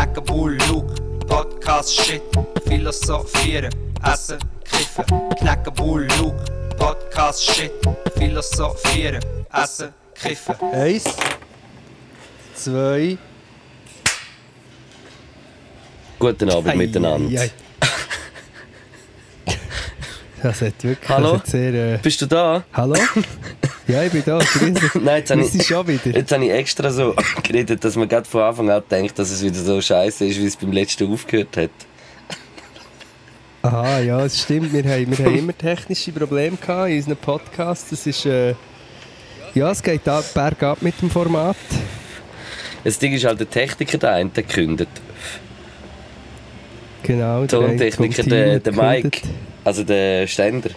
knacken Bullu, Podcast Shit, philosophieren, essen, kiffen, knacken Bullu, Podcast Shit, philosophieren, essen, kiffen. Eins, zwei. Guten Abend miteinander. Ei, ei. Das hat wirklich Hallo? das hat sehr. Äh, Bist du da? hallo? ja, ich bin da. Nein, jetzt habe ich, schon wieder. jetzt habe ich extra so geredet, dass man gerade von Anfang an denkt, dass es wieder so scheiße ist, wie es beim letzten aufgehört hat. Aha, ja, es stimmt. Wir haben, wir haben immer technische Probleme gehabt in unseren Podcasts. Das ist. Äh, ja, es geht ab, bergab mit dem Format. Das Ding ist halt der Techniker da einen gekündigt. Genau. der Tontechniker, der, der Mike, also der Ständer.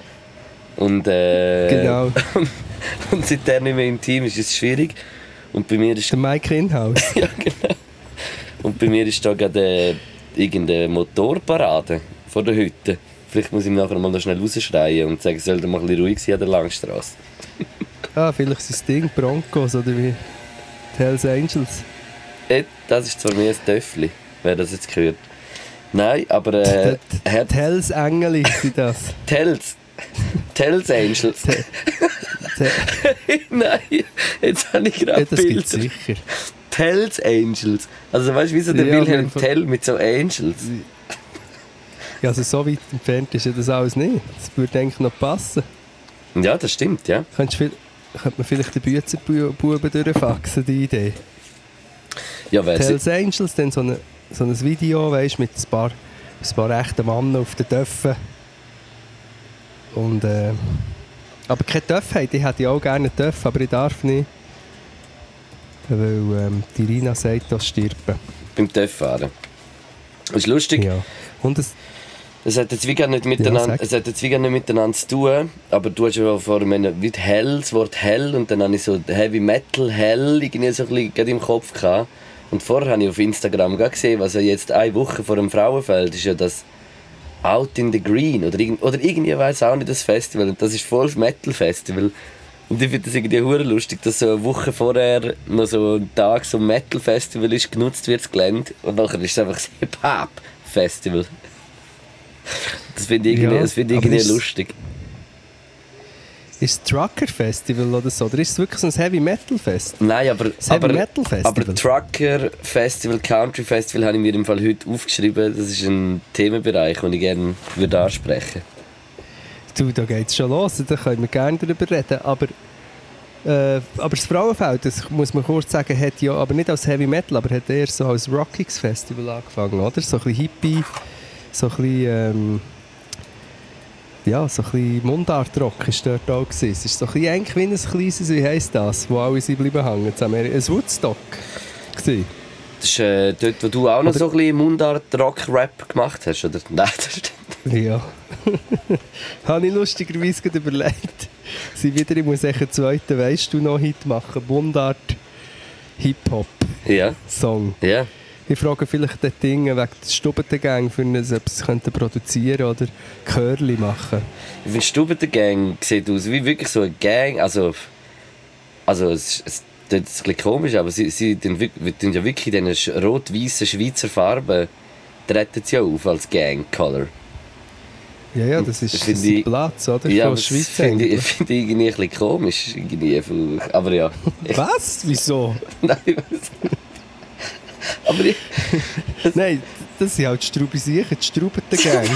Und, äh, Genau. und seit der nicht mehr im Team ist, ist es schwierig. Und bei mir ist Der Mike Inhouse. ja, genau. Und bei mir ist da gerade äh, irgendeine Motorparade vor der Hütte. Vielleicht muss ich ihm nachher mal noch schnell rausschreien und sagen, soll er mal ein bisschen ruhig sein an der Langstrasse. ah, vielleicht ist das Ding Broncos oder wie die Hells Angels. Äh, Das ist zwar mehr ein Töffli, wer das jetzt gehört. Nein, aber äh, Die- hat Die Hells Engeli sind das. Tells. Tells Angels. Nein, jetzt habe ich gerade Ja, das gibt sicher. Tells Angels. Also weißt du, wie so der Ja, Wilhelm Tell mit so Angels. Ja, also so weit entfernt ist ja das alles nicht. Das würde eigentlich noch passen. Ja, das stimmt, ja. Könntest viel, könnte man vielleicht den Büzerbuben durchfaxen, die Idee. Ja, Die sie, Hells Angels, dann so, eine, so ein Video, weißt, mit ein paar, ein paar echten Männern auf den Töpfen. Und, äh, aber keine haben, ich hätte ja auch gerne einen Töpfe, aber ich darf nicht. Weil ähm, die Rina sagt, das stirbt. beim Töfffahren. Das ist lustig. Ja. Und es, Es hat jetzt wie gar nicht miteinander, sag. es hat jetzt wie gar nicht miteinander zu tun, aber du hast ja vorher meine, wie hell, das Wort hell und dann habe ich so Heavy Metal hell irgendwie so ein bisschen im Kopf gehabt. Und vorher habe ich auf Instagram gesehen, was ja jetzt eine Woche vor dem Frauenfeld ist ja das Out in the Green oder, irgend, oder irgendwie weiß auch nicht das Festival und das ist voll Metal Festival. Und ich finde das irgendwie hure lustig, dass so eine Woche vorher noch so ein Tag so ein Metal Festival ist, genutzt wird das Gelände und nachher ist es einfach das Hip Hop Festival. Das finde ich irgendwie, Ja, das finde ich irgendwie lustig. Ist es Trucker Festival oder so? Oder ist es wirklich so ein Heavy Metal Fest? Nein, aber, Das Heavy aber, Metal Festival. aber Trucker Festival, Country Festival habe ich mir im Fall heute aufgeschrieben. Das ist ein Themenbereich, den ich gerne würde ansprechen Du, da geht es schon los, da können wir gerne darüber reden. Aber, äh, aber das Frauenfeld, das muss man kurz sagen, hat ja aber nicht als Heavy Metal, aber hat eher so als Rockix Festival angefangen, oder? So ein bisschen Hippie, so ein bisschen, ähm, ja, so ein bisschen Mundart-Rock ist dort auch gewesen. Es ist so ein bisschen eigentlich wie ein kleines, wie heisst das, wo alle sind bleiben hängen. Wir ein Woodstock gewesen. Das ist äh, dort, wo du auch noch Oder- so ein bisschen Mundart-Rock-Rap gemacht hast, oder? Nein, das stimmt. Ja. Habe ich lustigerweise gerade überlegt. Sie wieder, ich muss einen zweiten «Weisst du noch» Hit machen. Mundart Hip-Hop-Song. Ja, ja. Ich frage vielleicht den Ding wegen der Stubentengang, für ein, ob sie es könnten produzieren oder Curly machen. Ich finde, Stubete Gang sieht aus wie wirklich so eine Gang. Also, also es, es, das ist ein bisschen komisch, aber sie, sie wir tun ja wirklich in diesen rot-weißen Schweizer Farben treten sie ja auf als Gang-Color. Ja, ja, das ist, ein ich- Platz, oder? Ja, das finde ich, finde ich irgendwie ein bisschen komisch. Irgendwie, aber ja. Was? Wieso? Nein, nicht. Aber ich, Nein, das sind halt die Straubisicher, die Straubentengang.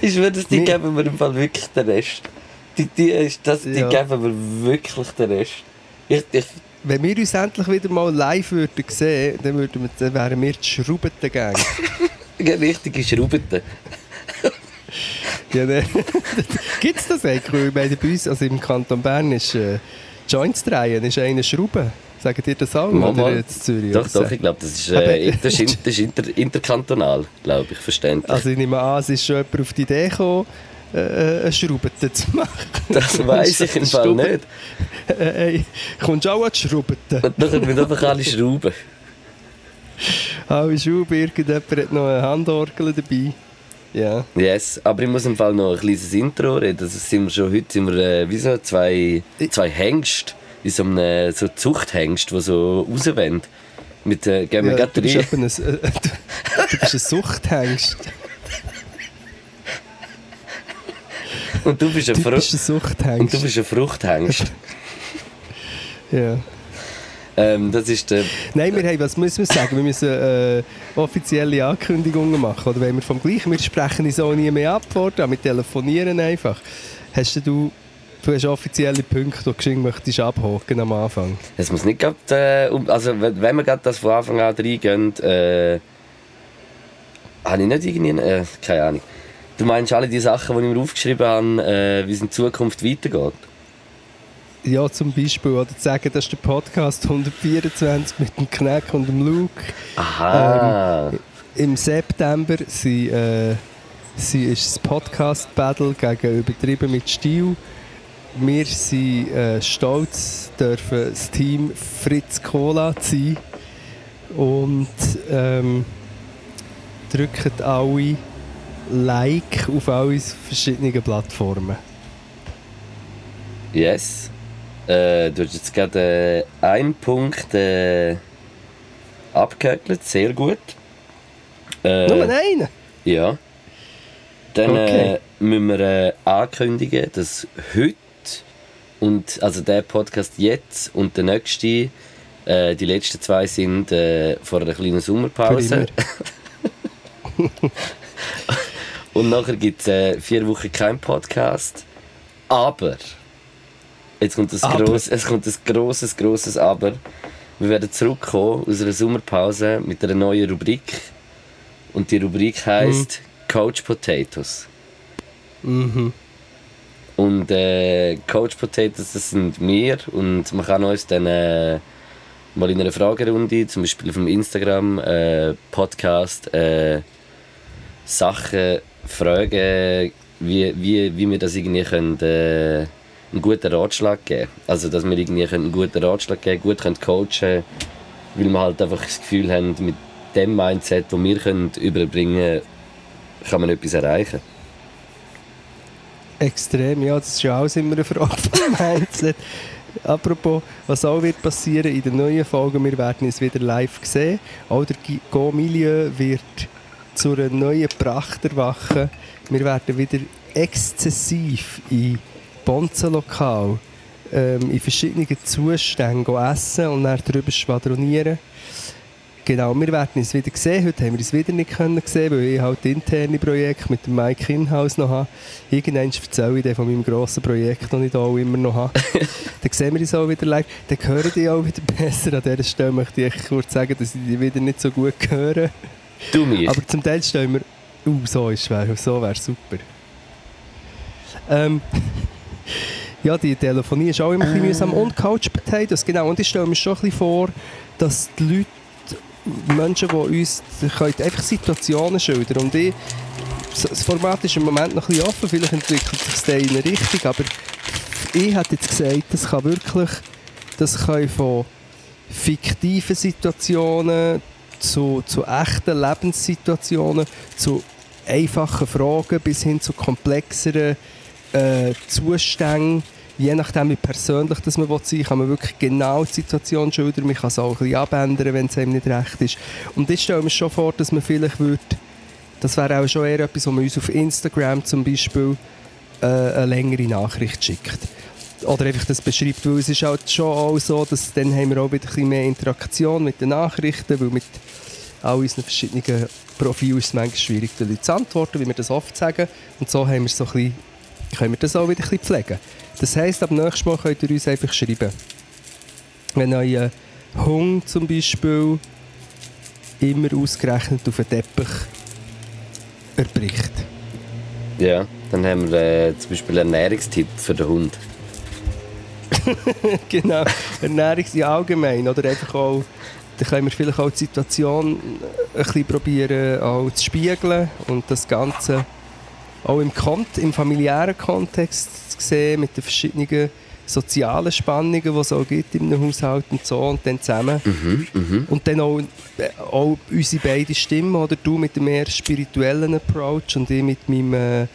ich würde es, die geben wir im Fall wirklich den Rest. Die, die, ist das, die Ja. geben wir wirklich den Rest. Ich, ich, Wenn wir uns endlich wieder mal live würden sehen, dann, würden wir, dann wären wir die Schraubentengang. eine richtige Schraubete. Ja, ne. Gibt es das eigentlich? Weil bei uns, also im Kanton Bern ist äh, Joints drehen, ist eine Schraube. Sagen dir das auch? Mal, mal. jetzt Zürich? Doch, doch, ich glaube, das ist, äh, das ist, das ist inter, interkantonal, glaube ich, verständlich. Also ich nehme an, es ist schon jemand auf die Idee gekommen, äh, eine Schraube zu machen. das weiß ich im Fall Stube- nicht. Äh, hey, kommst du auch an die Schrauben? Und nachher müssen einfach alle schrauben. Alle Schrauben, irgendjemand hat noch eine Handorgel dabei. Ja. Yes, aber ich muss im Fall noch ein kleines Intro reden. Also sind wir schon, heute sind wir äh, wie so zwei, zwei Hengste, wie so einem so Zuchthengst, die so rauswollen. Mit, äh, gehen wir Ja, du, bist ein, äh, du, bist ein Suchthengst. Und du bist ein, Fru bist ein und du Suchthengst. bist ein Fruchthengst. Ja. ähm, das ist der... Nein, wir haben, was müssen wir sagen? Wir müssen äh, offizielle Ankündigungen machen. Oder wenn wir vom Gleichen, wir sprechen uns auch nie mehr ab, wir telefonieren einfach. Hast du, du hast offizielle Punkte, die du möchtest abhaken am Anfang? Es muss nicht grad, äh, also wenn wir gerade das von Anfang an reingehen, äh, habe ich nicht irgendwie, äh, keine Ahnung. Du meinst alle die Sachen, die ich mir aufgeschrieben habe, äh, wie es in Zukunft weitergeht? Ja, zum Beispiel, oder zu sagen, das ist der Podcast 124 mit dem Knack und dem Luke. Aha. Im September sie, äh, sie ist das Podcast-Battle gegen Übertrieben mit Stil. Wir sind äh, stolz, dürfen das Team Fritz Cola sein. Und ähm, drücken alle Like auf alle verschiedenen Plattformen. Yes. Äh, du hast jetzt gerade äh, einen Punkt äh, abgehökelt, sehr gut. Äh, Nur einen! Ja. Dann Okay. äh, müssen wir äh, ankündigen, dass heute und also der Podcast jetzt und der nächste, äh, die letzten zwei sind äh, vor einer kleinen Sommerpause. Und nachher gibt es äh, vier Wochen keinen Podcast. Aber, jetzt kommt das Aber. gross, es kommt ein grosses, grosses Aber. Wir werden zurückkommen aus einer Sommerpause mit einer neuen Rubrik. Und die Rubrik heisst Coach Potatoes. Mhm. Und äh, Coach Potatoes, das sind wir. Und man kann uns dann äh, mal in einer Fragerunde, zum Beispiel auf Instagram äh, Podcast, äh, Sachen fragen, wie, wie, wie wir das irgendwie können, äh, einen guten Ratschlag geben Also, dass wir irgendwie können einen guten Ratschlag geben gut können coachen weil wir halt einfach das Gefühl haben, mit dem Mindset, das wir können überbringen kann man etwas erreichen. Extrem, ja, das ist ja alles immer eine Frage vom Mindset. Apropos, was auch wird passieren in den neuen Folgen, wir werden es wieder live sehen. Auch der Gi- Go-Milieu wird zu einer neuen Pracht erwachen. Wir werden wieder exzessiv in Bonzenlokal ähm, in verschiedenen Zuständen essen und dann darüber schwadronieren. Genau, wir werden es wieder sehen. Heute haben wir es wieder nicht können sehen, weil ich halt interne Projekte mit dem Mike Inhouse noch habe. Irgendwann erzähle ich dann von meinem grossen Projekt, das ich da auch immer noch habe. dann sehen wir es auch wieder live. Dann hören die auch wieder besser. An dieser Stelle möchte ich kurz sagen, dass ich die wieder nicht so gut höre. Du mich? Aber zum Teil stellen wir... Uh, so ist wär, so wäre super. Ähm, ja, die Telefonie ist auch immer ein bisschen mühsam. Und Couch Potatoes, genau. Und ich stelle mir schon ein bisschen vor, dass die Leute, Menschen, die uns können einfach Situationen schildern und ich, das Format ist im Moment noch ein bisschen offen, vielleicht entwickelt sich das in eine Richtung, aber ich hätte jetzt gesagt, das kann wirklich, das kann von fiktiven Situationen zu, zu echten Lebenssituationen, zu einfachen Fragen bis hin zu komplexeren äh, Zuständen. Je nachdem, wie persönlich das man sein will, kann man wirklich genau die Situation schildern. Man kann es auch ein bisschen abändern, wenn es einem nicht recht ist. Und ich stelle mir schon vor, dass man vielleicht würde, das wäre auch schon eher etwas, wo man uns auf Instagram zum Beispiel äh, eine längere Nachricht schickt. Oder einfach das beschreibt, weil es ist halt schon auch so, dass dann haben wir auch wieder ein bisschen mehr Interaktion mit den Nachrichten, weil mit all unseren verschiedenen Profilen ist es manchmal schwierig, den Leuten zu antworten, wie wir das oft sagen. Und so haben wir so ein bisschen, können wir das auch wieder ein bisschen pflegen. Das heisst, ab nächstes Mal könnt ihr uns einfach schreiben. Wenn euer Hund zum Beispiel immer ausgerechnet auf den Teppich erbricht. Ja, dann haben wir äh, zum Beispiel einen Ernährungstipp für den Hund. genau, Ernährung ja, allgemein. Oder einfach auch, dann können wir vielleicht auch die Situation ein bisschen probieren auch zu spiegeln und das Ganze auch im, Kont im familiären Kontext zu sehen, mit den verschiedenen sozialen Spannungen, die es auch gibt in einem Haushalt und so und dann zusammen. Mhm, mhm. Und dann auch, äh, auch unsere beiden Stimmen, oder du mit dem eher spirituellen Approach und ich mit meinem äh,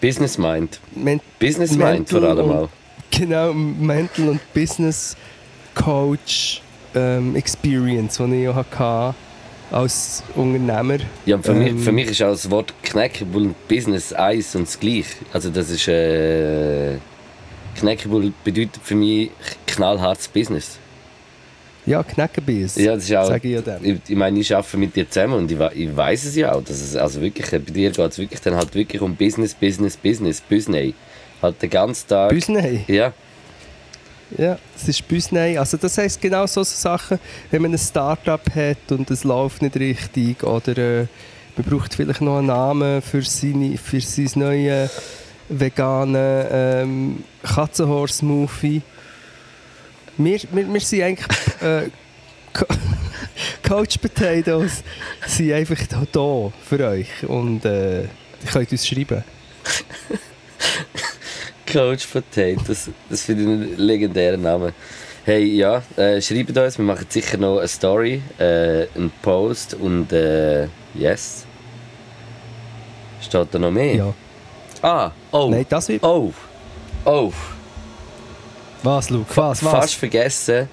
Business Mind. Men Business Mind vor Mental allem auch. Genau, Mental und Business Coach-Experience, die ich auch hatte als Unternehmer. Ja, für, Ähm, mich, für mich ist auch das Wort Knackable und Business eins und das gleiche. Also das ist... Äh, Knackable bedeutet für mich knallhartes Business. Ja, Knäckebiss. Ja, das ist auch... Sage ich ja dann. Ich, ich meine, ich arbeite mit dir zusammen und ich, ich weiß es ja auch, dass es also wirklich, bei dir geht es wirklich dann halt wirklich um Business, Business, Business, Business. Halt den ganzen Tag. Büsnei. Ja, Ja, es ist Büsnei. Also das heisst genau so Sachen, wenn man ein Start-up hat und es läuft nicht richtig oder äh, man braucht vielleicht noch einen Namen für, seine, für sein neues veganen ähm, Katzenhorst-Smoothie. Wir, wir, wir sind eigentlich äh, Co Coach Potatoes sind einfach da für euch und äh, ihr könnt uns schreiben. Coach Potatoes, das finde ich einen legendären Namen. Hey, ja, äh, schreibt uns, wir machen sicher noch eine Story, äh, einen Post und äh, yes. Steht da noch mehr? Ja. Ah, oh, Nein, das wird... oh, oh. Was, Luke? Was, was? Fast vergessen.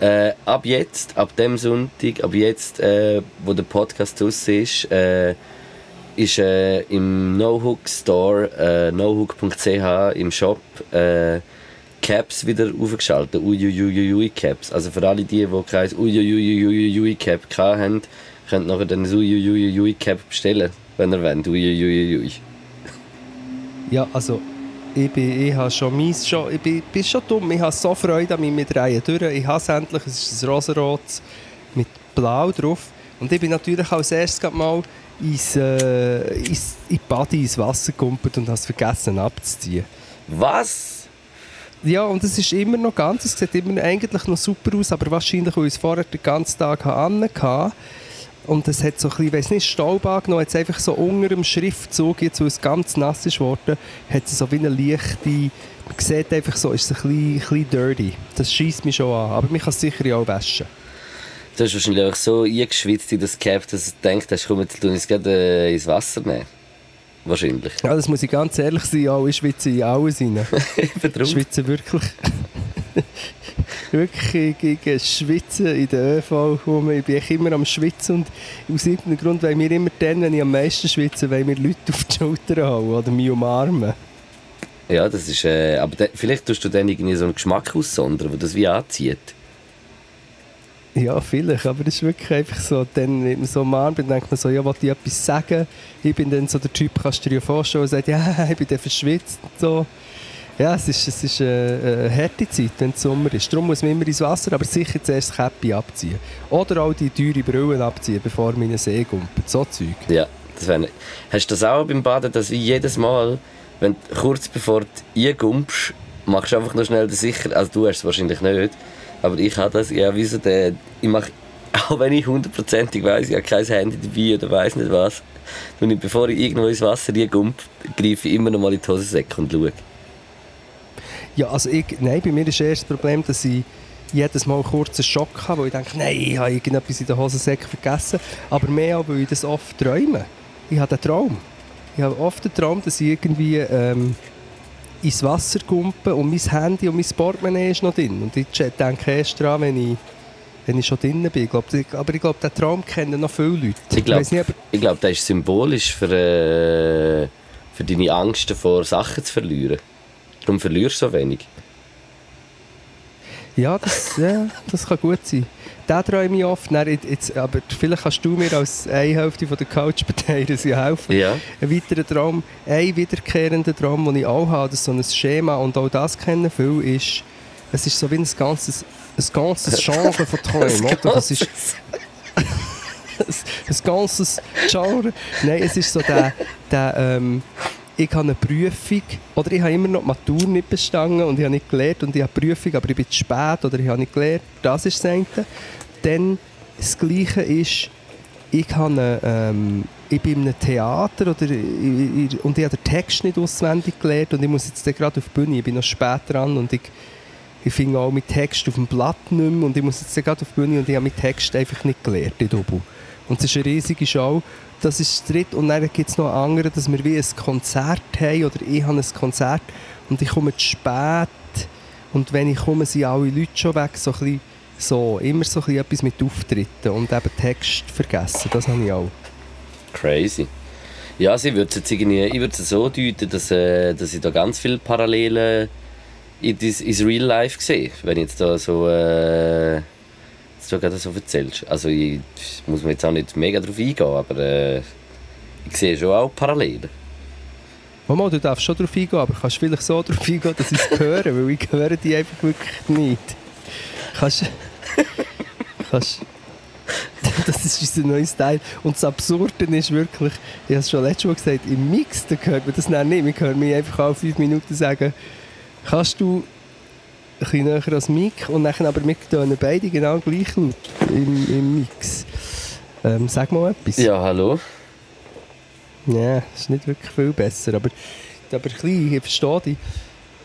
Äh, ab jetzt, ab dem Sonntag, ab jetzt, äh, wo der Podcast raus ist, äh, ist äh, im NoHook Store, äh, nohook.ch im Shop, äh, Caps wieder aufgeschaltet. Uiuiuiui Caps. Also für alle die, die kein Uiuiuiui Cap hatten, könnt nachher dann ein Uiuiuiui Cap bestellen, wenn ihr wollt. Uiuiuiui. Ja, also ich, bin, ich habe schon meins schon, ich bin, bin schon dumm, ich habe so Freude an mir mit Reihen durch. Ich habe es endlich, es ist ein rosarot mit blau drauf. Und ich bin natürlich als erstes mal ins, äh, ins, in die Body, ins Wasser gegumpelt und habe es vergessen abzuziehen. Was? Ja, und es ist immer noch ganz, es sieht immer eigentlich noch super aus, aber wahrscheinlich, weil ich es vorher den ganzen Tag hatte. Und es hat so ein bisschen, ich weiss nicht, Staub angenommen, jetzt einfach so unter dem Schriftzug, jetzt wo es ganz nass ist worden, hat es so wie eine leichte, man sieht einfach so, ist es ein bisschen, ein bisschen dirty. Das schießt mich schon an, aber man kann es sicher auch waschen. Du hast wahrscheinlich auch so eingeschwitzt in das Cap, dass du denkst, hast, komm, jetzt ich es gerade äh, ins Wasser nehmen. Wahrscheinlich. Ja, das muss ich ganz ehrlich sein, auch ich schwitze in alles rein. Ich schwitze wirklich. wirklich gegen Schwitzen in der ÖV rum. Ich bin immer am Schwitzen und aus irgendeinem Grund wollen wir immer dann, wenn ich am meisten schwitze, wollen wir Leute auf die Schulter hauen oder mich umarmen. Ja, das ist. Äh, aber vielleicht tust du dann irgendwie so einen Geschmack aussondern, der das wie anzieht. Ja, vielleicht, aber das ist wirklich einfach so, dann, wenn man so umarmt, dann denkt man so, ja, wollte ich etwas sagen? Ich bin dann so der Typ, kannst du dir vorstellen, sagt, ja, ich bin dann verschwitzt und so. Ja, es ist, es ist äh, eine harte Zeit, wenn es Sommer ist. Darum muss man immer ins Wasser, aber sicher zuerst das Käppi abziehen. Oder auch die teure Brillen abziehen, bevor man in den See gumpelt. So Zeug. Ja, das wäre. Hast du das auch beim Baden, dass wie jedes Mal, wenn kurz bevor du eingumpst, machst du einfach noch schnell den sicher. Also du hast es wahrscheinlich nicht, aber ich habe das. Ja, wie so der. Ich mache, auch wenn ich hundertprozentig weiß, ich habe kein Handy dabei oder weiß nicht was, ich, bevor ich irgendwo ins Wasser reingump, greife ich immer noch mal in die Hosensäcke und schaue. Ja, also ich, nein, bei mir ist das Problem, dass ich jedes Mal einen kurzen Schock habe, wo ich denke, nein, ich habe irgendetwas in der Hosensäcke vergessen. Aber mehr auch, weil ich das oft träume. Ich habe den Traum. Ich habe oft den Traum, dass ich irgendwie ähm, ins Wasser kumpe und mein Handy und mein Portemonnaie ist noch drin. Und ich denke erst daran, wenn ich, wenn ich schon drin bin. Ich glaub, aber ich glaube, den Traum kennen noch viele Leute. Ich glaube, ich glaub, das ist symbolisch für, äh, für deine Angst davor, Sachen zu verlieren. Darum verlierst du so wenig. Ja, das, ja, das kann gut sein. Den träume ich oft. Dann, jetzt, aber vielleicht kannst du mir als eine Hälfte von der Couch ja helfen. Ja. Ein weiterer Traum, ein wiederkehrender Traum, den ich auch habe, das ist so ein Schema, und auch das kennen viele, ist, es ist so wie ein ganzes, ein ganzes Genre von Träumen. oder? Das ist ein, ein ganzes Genre. Nein, es ist so der, der ähm, ich habe eine Prüfung, oder ich habe immer noch die Matur nicht bestanden und ich habe nicht gelernt und ich habe eine Prüfung, aber ich bin zu spät oder ich habe nicht gelernt. Das ist das eine. Dann das Gleiche ist, ich, habe eine, ähm, ich bin in einem Theater oder ich, ich, und ich habe den Text nicht auswendig gelernt und ich muss jetzt gerade auf die Bühne, ich bin noch spät dran und ich, ich finde auch mit Text auf dem Blatt nicht mehr und ich muss jetzt gerade auf die Bühne und ich habe mit Text einfach nicht gelernt in. Und es ist eine riesige Show. Das ist das dritte. Und dann gibt es noch andere, dass wir wie ein Konzert haben oder ich habe ein Konzert und ich komme zu spät Und wenn ich komme, sind alle Leute schon weg, so ein so, immer so ein etwas mit Auftritten und eben Text vergessen, das habe ich auch. Crazy. Ja, also ich würde es so deuten, dass, äh, dass ich da ganz viele Parallelen in ins Real Life sehe, wenn ich jetzt da so, äh, jetzt du so erzählst. Also ich muss mir jetzt auch nicht mega darauf eingehen, aber äh, ich sehe schon auch Parallelen. Mama, du darfst schon darauf eingehen, aber kannst vielleicht so darauf eingehen, dass ich es höre, weil ich höre die einfach wirklich nicht. Kannst... kannst das ist unser neuer Style. Und das Absurde ist wirklich, ich habe es schon letztes Mal gesagt, im Mix, da hört man das nicht. Wir hören mich einfach alle fünf Minuten sagen, kannst du bisschen näher als Mic und dann aber wir tönen beide genau gleich laut im, im Mix. Ähm, sag mal etwas. Ja, hallo. Ja, das ist nicht wirklich viel besser, aber, aber ein bisschen, ich verstehe dich.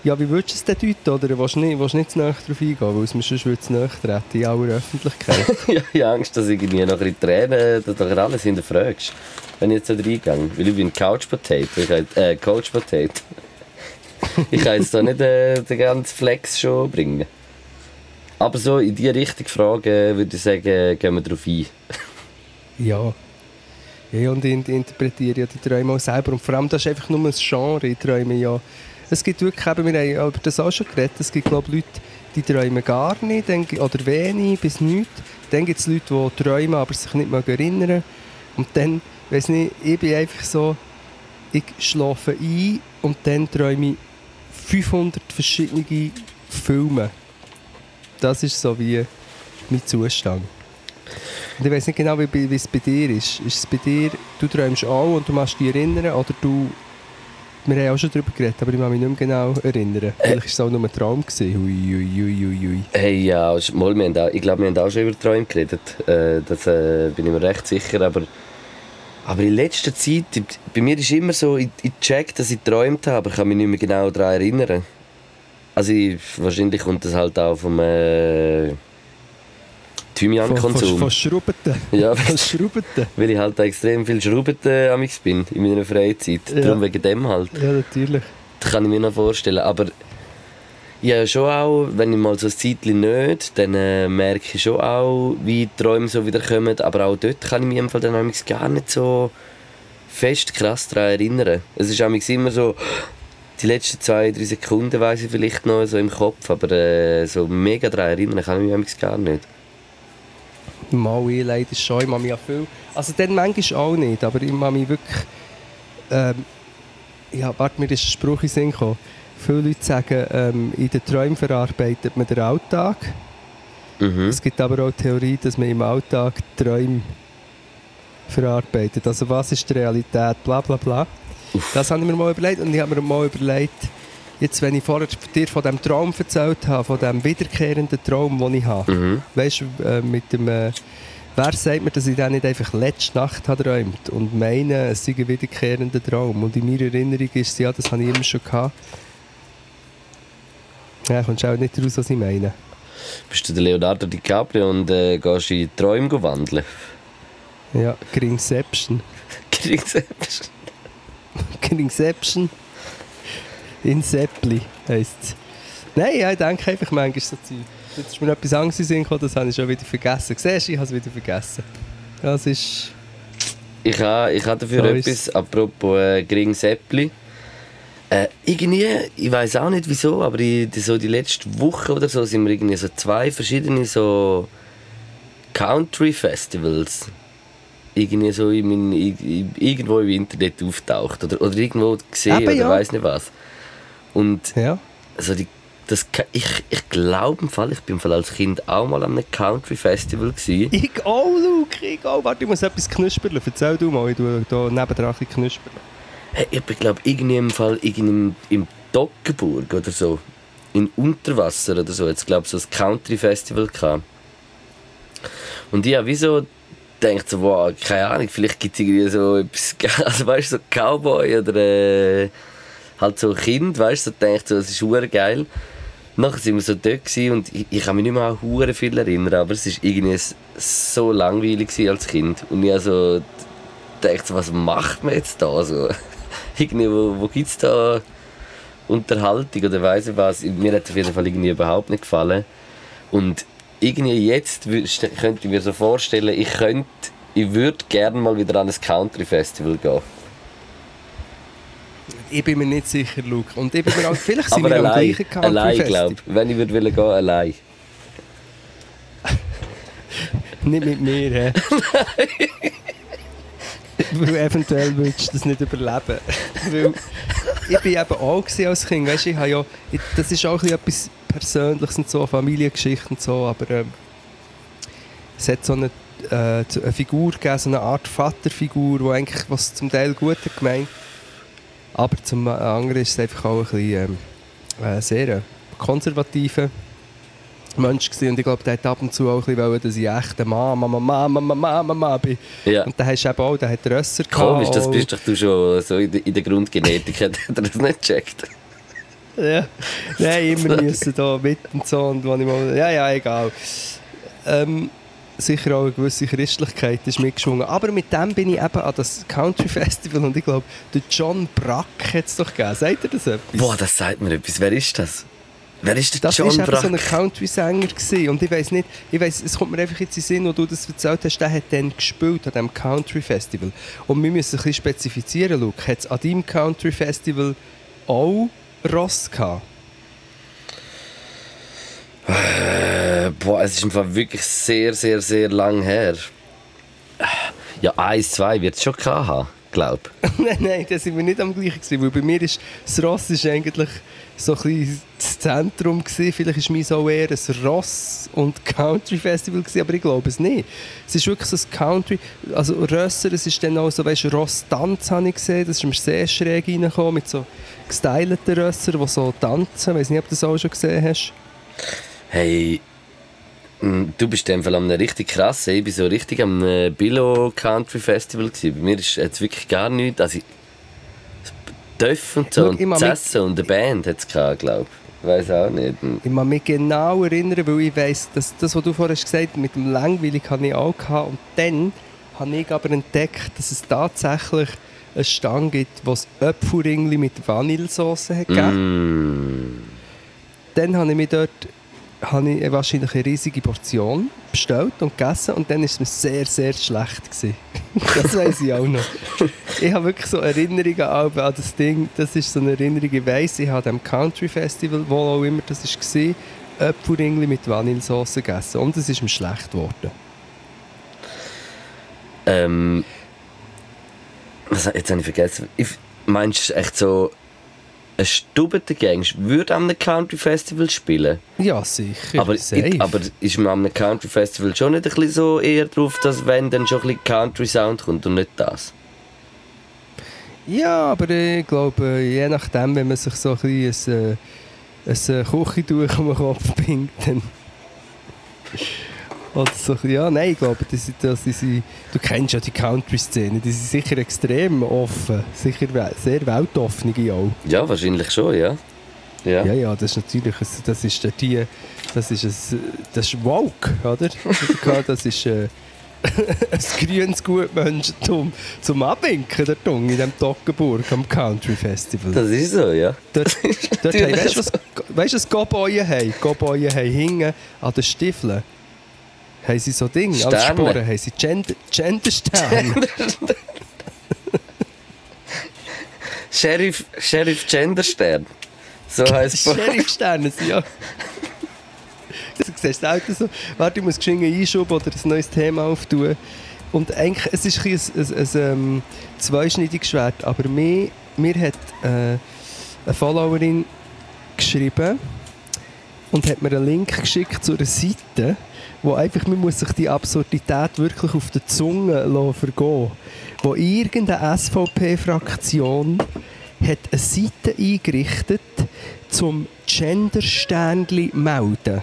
Ja, wie würdest du es denn deuten, oder willst du nicht, willst du nicht zu nahe darauf eingehen, weil es mir sonst würde zu nahe treten in aller Öffentlichkeit? ja, ich habe Angst, dass ich irgendwie noch ein bisschen Tränen, dass du alles hinterfragst, wenn ich jetzt da reingehe. Weil ich bin Couch Potato, ich kann, äh, Coach Potato. ich kann jetzt da nicht äh, den ganzen Flex schon bringen. Aber so in diese Richtung Frage würde ich sagen, gehen wir darauf ein. ja. Ja, und ich interpretiere ja die Träume auch selber. Und vor allem, das ist einfach nur ein Genre, träume ja es gibt wirklich, eben, wir haben über das auch schon geredet, es gibt glaube Leute, die träumen gar nicht oder wenig bis nichts. Dann gibt es Leute, die träumen, aber sich nicht mehr erinnern. Und dann, weiß nicht, ich bin einfach so, ich schlafe ein und dann träume ich 500 verschiedene Filme. Das ist so wie mein Zustand. Und ich weiß nicht genau, wie, wie es bei dir ist. Ist es bei dir, du träumst auch und du machst dich erinnern oder du wir haben auch schon darüber geredet, aber ich kann mich nicht mehr genau erinnern. Vielleicht war es auch nur ein Traum. Gewesen. Ui, ui, ui, ui. Hey, ja, mal, wir haben auch, ich glaube, wir haben auch schon über Träume geredet. Äh, das äh, bin ich mir recht sicher. Aber, aber in letzter Zeit, bei mir ist immer so, ich, ich check, dass ich geträumt habe, aber ich kann mich nicht mehr genau daran erinnern. Also ich, wahrscheinlich kommt das halt auch vom... Äh, Thymian-Konsum. Von, von, Schraubeten. Ja, von Schraubeten. Weil ich halt extrem viel Schraubeten am bin in meiner Freizeit. Ja. Darum wegen dem halt. Ja, natürlich. Das kann ich mir noch vorstellen. Aber ja, schon auch, wenn ich mal so ein Zeitchen nicht, dann äh, merke ich schon auch, wie die Träume so wieder kommen. Aber auch dort kann ich mich im Fall dann gar nicht so fest krass daran erinnern. Es ist immer so, die letzten zwei, drei Sekunden weiß ich vielleicht noch so im Kopf, aber äh, so mega daran erinnern kann ich mich gar nicht. Mal ich leider schon, ich mache mich ja viel. Also dann manchmal auch nicht, aber ich mache mich wirklich... Ähm, ja, warte, mir ist ein Spruch in Sinn gekommen. Viele Leute sagen, ähm, in den Träumen verarbeitet man den Alltag. Mhm. Es gibt aber auch die Theorie, dass man im Alltag Träume verarbeitet. Also was ist die Realität, bla bla bla. Uff. Das habe ich mir mal überlegt und ich habe mir mal überlegt, Jetzt, wenn ich vorher dir von dem Traum erzählt habe, von dem wiederkehrenden Traum, den ich habe, mhm. weißt du, äh, mit dem, äh, wer sagt mir, dass ich den nicht einfach letzte Nacht habe und meine, es sei ein wiederkehrender Traum. Und in meiner Erinnerung ist es ja, das habe ich immer schon gehabt. Ja, kommst auch nicht raus, was ich meine. Bist du der Leonardo DiCaprio und äh, gehst in Träume wandeln? Ja, Gringception. Gringception. Gringception. Inseppli heisst es. Nein, ich denke einfach manchmal so Zeug. Jetzt ist mir etwas anderes in das habe ich schon wieder vergessen. Siehst du, ich habe es wieder vergessen. Das ist... Ich habe, ich habe dafür so etwas, apropos äh, Gring Seppli. Äh, irgendwie, ich weiß auch nicht wieso, aber die, die, so die letzte Woche oder so sind wir irgendwie so zwei verschiedene so Country Festivals irgendwie so in mein, irgendwo im Internet auftaucht oder, oder irgendwo gesehen oder ja. weiß nicht was. Und ja. also die, das, ich, ich glaube im Fall, ich bin im als Kind auch mal an einem Country Festival gewesen. Ich auch, Luke, ich auch. Warte, ich muss etwas knuspern. Erzähl du mal, ich tue hier nebendran ein knuspern. Hey, ich glaube irgendwie im Fall irgendwie im, Dockenburg oder so. In Unterwasser oder so. Jetzt glaube ich so ein Country Festival gehabt. Und ich habe wieso gedacht so, wow, keine Ahnung, vielleicht gibt es irgendwie so etwas, also weißt du, so Cowboy oder äh, halt so Kind, weißt du, so denkt so, das ist hure geil. Nachher sind wir so dort und ich, ich kann mich nicht mehr an hure viel erinnern, aber es war irgendwie so langweilig als Kind und ich also dachte so, was macht man jetzt da so? irgendwie, wo, wo gibt es da Unterhaltung oder weiss ich was. Mir hat es auf jeden Fall irgendwie überhaupt nicht gefallen. Und irgendwie jetzt könnte ich mir so vorstellen, ich könnte, ich würde gerne mal wieder an ein Country Festival gehen. Ich bin mir nicht sicher, Luke. Und ich bin mir auch, vielleicht sind wir am allein, gleichen Country allein glaube Wenn ich würde wollen gehen, allein. Nicht mit mir, hä? Weil eventuell würdest du das nicht überleben. Weil ich bin eben auch als Kind, weißt, ich habe ja, das ist auch etwas Persönliches und so, Familiengeschichten und so, aber ähm, es hat so eine, äh, eine Figur gegeben, so eine Art Vaterfigur, die eigentlich was zum Teil gut hat gemeint, aber zum anderen ist es einfach auch ein bisschen ähm, äh, sehr äh, konservativer Mensch gewesen. und ich glaube, der hat ab und zu auch ein bisschen wollen, dass ich echt ein Mann, Mama, Mama, Mama, Mama bin. Ja. Und dann hast du eben auch, der hat Rösser. Komisch, das bist doch du schon so in der, in der Grundgenetik, hat er das nicht gecheckt. Ja. Nein, immer müssen da mit und so. Und wenn ich mal, ja, ja, egal. Ähm, sicher auch eine gewisse Christlichkeit ist mitgeschwungen. Aber mit dem bin ich eben an das Country Festival und ich glaube, der John Brack hat es doch gegeben. Sagt er das etwas? Boah, das sagt mir etwas. Wer ist das? Wer ist der Das John war eben Brack? so ein Country-Sänger gewesen. und ich weiß nicht, ich weiss, es kommt mir einfach jetzt in den Sinn, wo du das erzählt hast, der hat dann gespielt an diesem Country-Festival. Und wir müssen ein bisschen spezifizieren, Luke, hat es an deinem Country-Festival auch Ross gehabt? Äh, boah, es ist im Fall wirklich sehr, sehr, sehr lang her. Ja, eins, zwei wird es schon gehabt haben, glaube nein, nein, da sind wir nicht am gleichen gewesen, weil bei mir ist das Ross ist eigentlich so ein bisschen das Zentrum gewesen. Vielleicht war mein eher ein Ross- und Country-Festival gewesen, aber ich glaube es nicht. Es ist wirklich so ein Country, also Rösser, es ist dann auch so, weißt du, Ross-Tanz habe ich gesehen, das ist mir sehr schräg reingekommen, mit so gestylten Rösser, die so tanzen, ich weiß nicht, ob du das auch schon gesehen hast. Hey, du bist in Fall am richtig krass. Ich war so richtig am äh, Billo Country Festival. Bei mir ist jetzt wirklich gar nichts. Also, Töff und so und ich mag das Essen und eine Band hat es gehabt, glaube ich. Weiß auch nicht. Ich kann mich genau erinnern, weil ich weiss, dass das, was du vorhin gesagt hast, mit dem Langweilig hatte ich auch gehabt. Und dann habe ich aber entdeckt, dass es tatsächlich eine Stange gibt, wo es Äpfelringli mit Vanillesauce hat. Mm. Dann habe ich mir dort habe ich wahrscheinlich eine riesige Portion bestellt und gegessen und dann war es mir sehr, sehr schlecht. Gewesen. das weiß ich auch noch. Ich habe wirklich so Erinnerungen an das Ding. Das ist so eine Erinnerung, ich weiss, ich habe am Country Festival, wo auch immer das war, Äpfelringli mit Vanillesauce gegessen und es ist mir schlecht geworden. Ähm, was, jetzt habe ich vergessen. Ich, meinst du echt so, ein Stubentergang würde an einem Country Festival spielen? Ja, sicher. Aber, ich, aber ist man an einem Country Festival schon nicht ein bisschen so eher drauf, dass wenn dann schon ein bisschen Country Sound kommt und nicht das? Ja, aber ich glaube, je nachdem, wenn man sich so ein bisschen ein, äh, ein Küchentuch um den Kopf bindet, dann... Oder so, ja, nein, ich glaube, das, das, sie- du kennst ja die Country-Szene, die sind sicher extrem offen, sicher sehr weltoffene auch. Ja, wahrscheinlich schon, ja. Ja. Ja, ja, das ist natürlich, ein- das ist der die, das ist ein, das ist woke, oder? Das ist äh, ein grünes Gutmenschentum zum Abwinken, der Tung, in dem Toggenburg am Country Festival. Das ist so, ja. Dort, dort haben, weißt du, was, weißt, was Gobäuen haben? Gobäuen haben hinten an den Stiefeln. Haben sie so Dinge, als Sterne. Sporen, haben sie Gender, Gendersterne. Sheriff, Sheriff Genderstern. So heisst es. Sheriffsterne, ja. Du siehst selten so, warte, ich muss geschwind einen Einschub oder ein neues Thema auftun. Und eigentlich, es ist ein, ein, ein, ein, ähm, zweischneidiges Schwert, aber mir, mir hat äh, eine Followerin geschrieben und hat mir einen Link geschickt zu einer Seite, wo einfach, man muss sich die Absurdität wirklich auf der Zunge lassen vergehen wo irgendeine SVP-Fraktion hat eine Seite eingerichtet zum Gendersternli melden.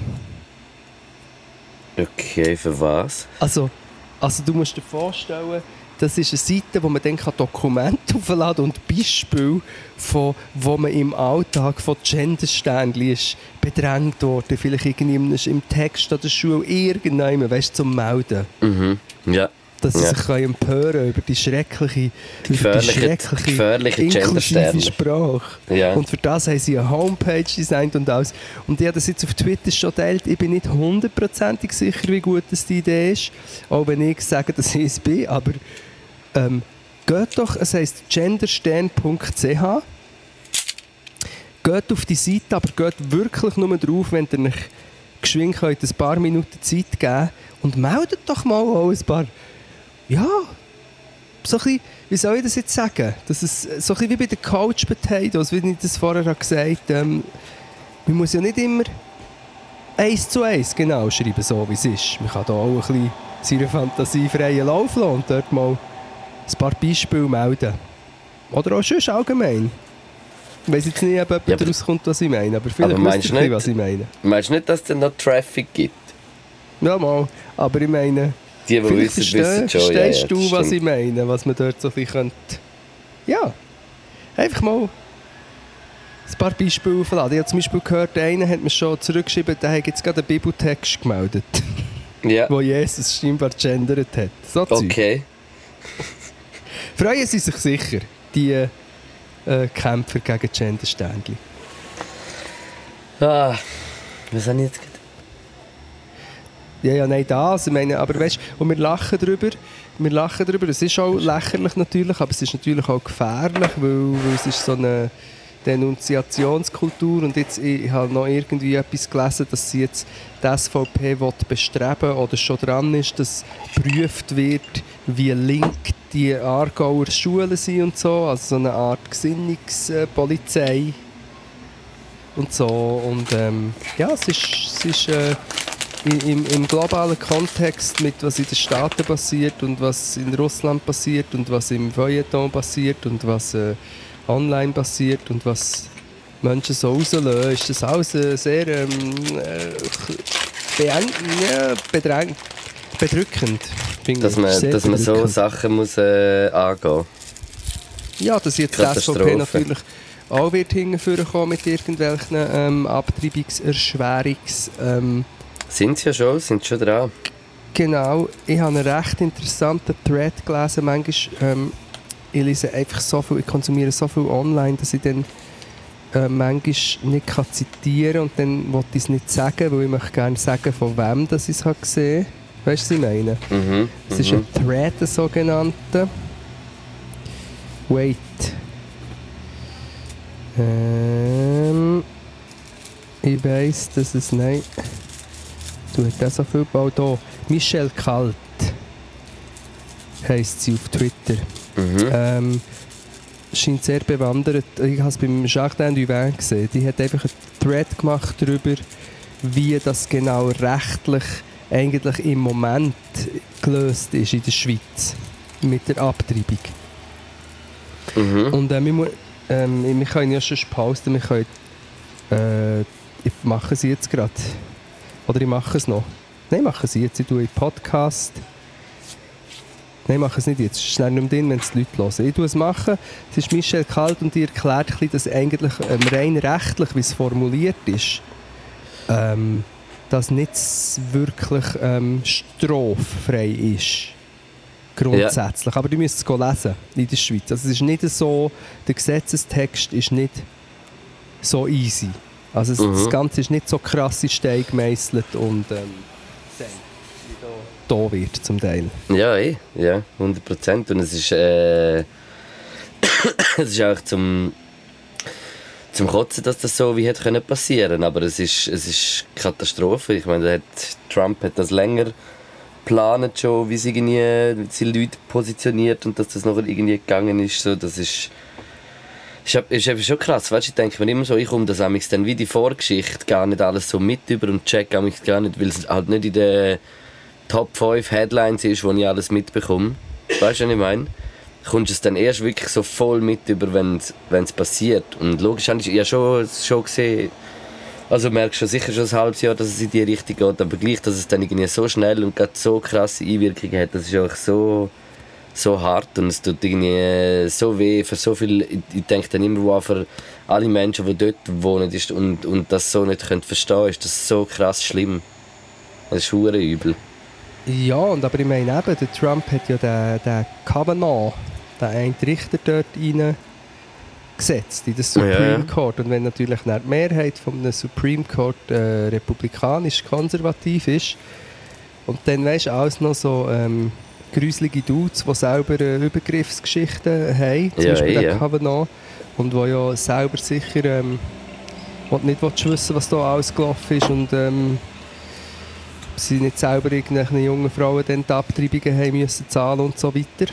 Okay, für was? Also, also du musst dir vorstellen, das ist eine Seite, wo man dann Dokumente aufladen und Beispiele von, wo man im Alltag von Gendersternli ist bedrängt worden, vielleicht irgendwie im- Text an der Schule, irgendjemand, weißt du, zum Melden. Mhm. Ja. dass sie Ja. sich empören über die schreckliche, die gefährliche- schreckliche gefährliche inklusive. Sprache. Ja. Und für das haben sie eine Homepage designt und alles. Und ich habe das jetzt auf Twitter schon geteilt. Ich bin nicht hundertprozentig sicher, wie gut das die Idee ist. Auch wenn ich sage, dass ich es bin. Aber ähm, geht doch, es heisst genderstern.ch. Geht auf die Seite, aber geht wirklich nur drauf, wenn ihr euch geschwind könnt, ein paar Minuten Zeit geben und meldet doch mal auch ein paar, ja, so ein bisschen, wie soll ich das jetzt sagen? Das ist so ein bisschen wie bei den Couch Potatoes, wie ich das vorher gesagt habe. Ähm, man muss ja nicht immer eins zu eins genau schreiben, so wie es ist. Man kann da auch ein bisschen seine Fantasie freien Lauf lassen und dort mal ein paar Beispiele melden. Oder auch sonst allgemein. Ich weiss jetzt nicht, ob jemand Ja, daraus kommt, was ich meine, aber vielleicht Aber wisst meinst ihr nicht- was ich meine. Meinst du nicht, dass es dann noch Traffic gibt? Ja, mal. Aber ich meine, Die, die wissen, wissen schon. Ja, ja, verstehst das du, was stimmt. ich meine, was man dort so ein bisschen könnte... Ja, einfach mal ein paar Beispiele aufladen. Ich habe zum Beispiel gehört, einer hat mir schon zurückgeschrieben, der hat jetzt gerade einen Bibeltext gemeldet, Ja, wo Jesus scheinbar gendert hat. So okay. Freuen sie sich sicher, die äh, Kämpfer gegen Gendersternchen. Ah, was habe ich jetzt? Ja, ja, nein, das. Ich meine, aber weißt und wir lachen darüber. Wir lachen darüber. Es ist auch lächerlich natürlich, aber es ist natürlich auch gefährlich, weil, weil es ist so eine Denunziationskultur und jetzt ich, ich habe noch irgendwie etwas gelesen, dass sie jetzt die SVP bestreben oder schon dran ist, dass geprüft wird, wie link die Aargauer Schulen sind und so, also so eine Art Gesinnungspolizei und so. Und ähm, ja, es ist, es ist äh, im, im globalen Kontext mit was in den Staaten passiert und was in Russland passiert und was im Feuilleton passiert und was äh, online passiert und was Menschen so rauslösen, ist das alles äh, sehr ähm, äh, ja, bedrückend. finde Dass man, dass man so. Sachen muss äh, angehen Ja, dass jetzt die SVP natürlich auch wird hingeführen mit irgendwelchen ähm, Abtreibungserschwerungs... Ähm, Sind sie ja schon, sind schon dran. Genau, ich habe einen recht interessanten Thread gelesen. Manchmal, ähm, ich lese einfach so viel, ich konsumiere so viel online, dass ich dann äh, manchmal nicht kann zitieren und dann wollte ich es nicht sagen, weil ich möchte gerne sagen, von wem das ich es gesehen habe. Weißt du, was ich meine? Mhm. Es ist mhm. ein Thread, ein sogenannter. Wait. Ähm, ich weiss, dass es. Nein. Du hast auch so viel bald hier. Michelle Kalt heisst sie auf Twitter. Mhm. Ähm, scheint sehr bewandert. Ich habe es beim Jardin du Vin gesehen. Die hat einfach einen Thread gemacht darüber, wie das genau rechtlich eigentlich im Moment gelöst ist in der Schweiz mit der Abtreibung. Mhm. Und äh, wir, ähm, wir können ja schon posten, wir können, äh, ich mache es jetzt gerade. Oder ich mache es noch. Nein, ich mache es jetzt. Ich tue einen Podcast. Nein, ich mache es nicht jetzt. Es ist schnell nicht mehr drin, wenn es die Leute hören. Ich tue es machen. Es ist Michelle Kalt und die erklärt, ein bisschen, dass eigentlich ähm, rein rechtlich, wie es formuliert ist, ähm, dass nicht wirklich ähm, straffrei ist. Grundsätzlich. Aber du müsst es lesen in der Schweiz. Also es ist nicht so, der Gesetzestext ist nicht so easy. Also es, Mhm. das Ganze ist nicht so krass in Stein gemeißelt und ähm, da wird zum Teil. Ja, eh, ja, 100 Prozent. Und es ist, äh, es ist auch zum, zum Kotzen, dass das so wie hätte können passieren. Aber es ist, es ist Katastrophe. Ich meine, hat, Trump hat das länger geplant schon, wie sie irgendwie wie Leute positioniert und dass das noch irgendwie gegangen ist. So, das ist, ist, ist eben schon krass. Weißt, ich denke mir immer so, ich komme das amigs dann wie die Vorgeschichte gar nicht alles so mit über und check amigs gar nicht, weil es halt nicht in der Top 5 Headlines ist, wo ich alles mitbekomme. Weißt du, was ich meine? Kommst du es dann erst wirklich so voll mit über, wenn es passiert. Und logisch ich ja schon, schon gesehen, also merkst du sicher schon ein halbes Jahr, dass es in die Richtung geht, aber gleich, dass es dann irgendwie so schnell und gerade so krasse Einwirkungen hat, das ist auch so, so hart und es tut irgendwie so weh für so viel, ich, denke dann immer, wow, für alle Menschen, die dort wohnen ist und, und das so nicht können verstehen ist das so krass schlimm. Das ist hure übel. Ja, und aber ich meine eben, der Trump hat ja den, den Kavanaugh, den einen Richter dort rein gesetzt in den Supreme Ja. Court. Und wenn natürlich die Mehrheit einem Supreme Court äh, republikanisch-konservativ ist, und dann weißt du alles noch so ähm, gruselige Dudes, die selber äh, Übergriffsgeschichten haben, zum Ja, Beispiel der ja. Kavanaugh, und wo ja selber sicher ähm, nicht wissen was da alles gelaufen ist und ähm, sie nicht selber irgendwelchen jungen Frauen dann die Abtreibungen haben müssen zahlen und so weiter.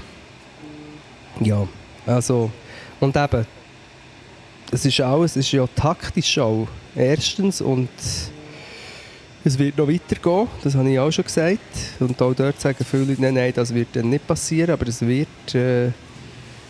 Ja, also und eben es ist alles, es ist ja taktisch auch erstens und es wird noch weitergehen, das habe ich auch schon gesagt. Und auch dort sagen viele Leute, nein, nein, das wird dann nicht passieren, aber es wird äh,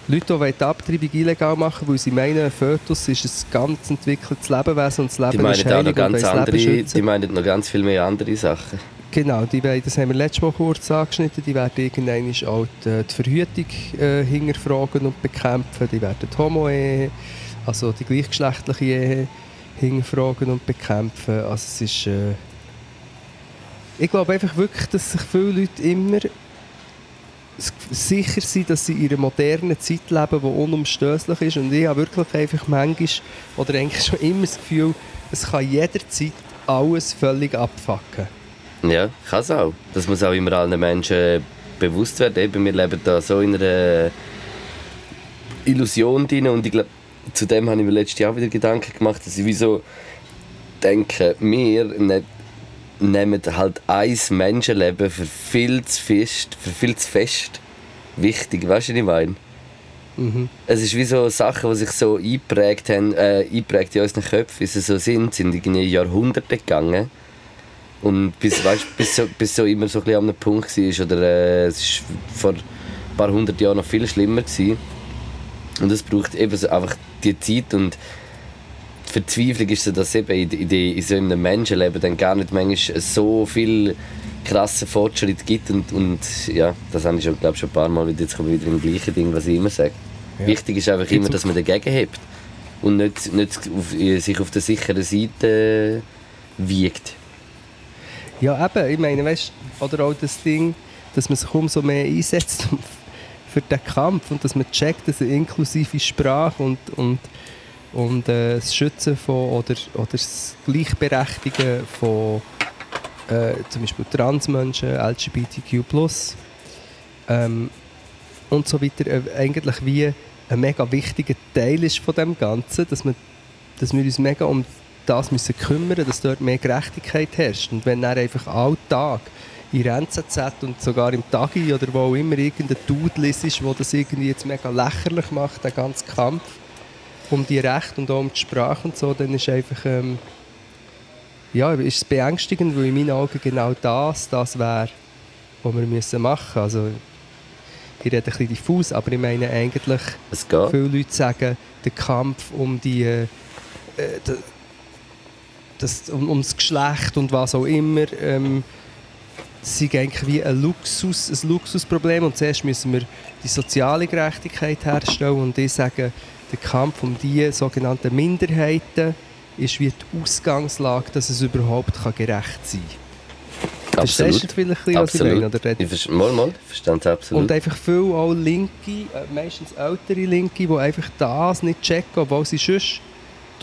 Leute, die die Abtreibung illegal machen, weil sie meinen, ein Fötus ist ein ganz entwickeltes Lebewesen und das Die Leben ist meinen auch noch heilig und ganz andere, die meinen noch ganz viel mehr andere Sachen. Genau, die wollen, das haben wir letztes Mal kurz angeschnitten. Die werden irgendwann auch die, die Verhütung äh, hinterfragen und bekämpfen. Die werden die Homo-Ehe, also die gleichgeschlechtliche Ehe, hinterfragen und bekämpfen. Also es ist... Äh ich glaube einfach wirklich, dass sich viele Leute immer sicher sind, dass sie in einer modernen Zeit leben, die unumstößlich ist. Und ich habe wirklich einfach manchmal, oder eigentlich schon immer das Gefühl, es kann jederzeit alles völlig abfacken. Ja, kann es auch. Das muss auch immer allen Menschen bewusst werden. Eben, wir leben da so in einer Illusion drin und ich glaube, zu dem habe ich mir letztes Jahr wieder Gedanken gemacht, dass ich wieso denke, wir ne nehmen halt ein Menschenleben für viel zu fest, für viel zu fest wichtig. Weißt du, was ich meine? Mhm. Es ist wie so Sachen, die sich so eingeprägt haben, äh, eingeprägt in unseren Köpfen, wie sie so sind, sind irgendwie Jahrhunderte gegangen. Und bis, weißt, bis, so, bis so immer so ein bisschen an einem Punkt war, oder äh, es war vor ein paar hundert Jahren noch viel schlimmer. Gewesen. Und es braucht eben so einfach die Zeit und die Verzweiflung ist so, dass es eben in, in, die- in so einem Menschenleben dann gar nicht manchmal so viel krasse Fortschritt gibt und, und ja, das habe ich schon, glaub, schon ein paar Mal wieder, jetzt kommen wir wieder im gleichen Ding, was ich immer sage. Ja. Wichtig ist einfach immer, dass man dagegen hebt und nicht, nicht auf, sich auf der sicheren Seite wiegt. Ja, eben, ich meine, weißt oder auch das Ding, dass man sich umso mehr einsetzt für den Kampf und dass man checkt, dass eine inklusive Sprache und, und, und äh, das Schützen von oder, oder das Gleichberechtigen von äh, zum Beispiel Transmenschen, LGBTQ+, ähm, und so weiter, äh, eigentlich wie ein mega wichtiger Teil ist von dem Ganzen, dass, man, dass wir uns mega um das müssen kümmern, dass dort mehr Gerechtigkeit herrscht. Und wenn dann einfach alltag in der NZZ und sogar im Tagi oder wo auch immer irgendein Dude liest, der das irgendwie jetzt mega lächerlich macht, den ganzen Kampf um die Rechte und auch um die Sprache und so, dann ist einfach ähm, ja, ist es beängstigend, weil in meinen Augen genau das das wäre, was wir müssen machen müssen. Also, ich rede ein bisschen diffus, aber ich meine eigentlich. Viele Leute sagen, der Kampf um die äh, d- das, um, ums Geschlecht und was auch immer ähm, sei eigentlich wie ein, Luxus, ein Luxusproblem und zuerst müssen wir die soziale Gerechtigkeit herstellen und ich sage, der Kampf um die sogenannten Minderheiten ist wie die Ausgangslage, dass es überhaupt kann gerecht sein kann. Verstehst du vielleicht, ein bisschen, was ich meine? Oder Ich verste- mal, mal, verstehe es absolut. und einfach viele auch Linke, äh, meistens ältere Linke, die einfach das nicht checken, obwohl sie sonst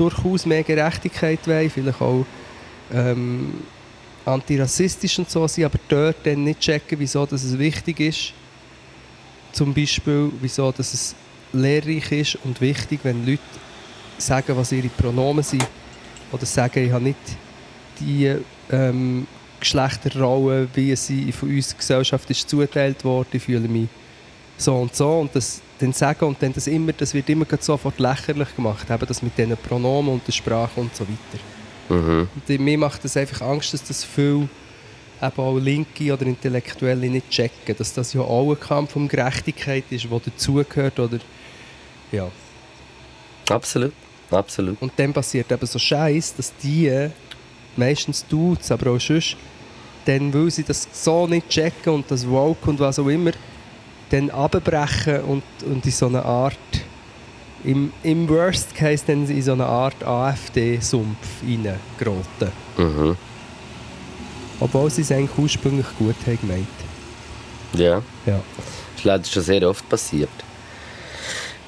durchaus mehr Gerechtigkeit wollen, vielleicht auch ähm, antirassistisch und so sind, aber dort dann nicht checken, wieso dass es wichtig ist. Zum Beispiel, wieso dass es lehrreich ist und wichtig, wenn Leute sagen, was ihre Pronomen sind oder sagen, ich habe nicht die ähm, Geschlechterrolle, wie sie von uns Gesellschaft ist zugeteilt worden, ich fühle mich so und so und das dann sagen und dann das immer, das wird immer sofort lächerlich gemacht, eben das mit diesen Pronomen und der Sprache und so weiter. Mhm. Und mir macht das einfach Angst, dass das viele eben auch Linke oder Intellektuelle nicht checken, dass das ja auch ein Kampf um Gerechtigkeit ist, der dazugehört oder ja. Absolut, absolut. Und dann passiert eben so Scheiß, dass die, meistens Dudes, aber auch sonst, dann, weil sie das so nicht checken und das Woke und was auch immer, dann abbrechen und, und in so eine Art, im, im Worst Case dann in so eine Art AfD-Sumpf reingeraten. Mhm. Obwohl sie es eigentlich ursprünglich gut haben gemeint. Ja, Ja. das ist leider schon sehr oft passiert.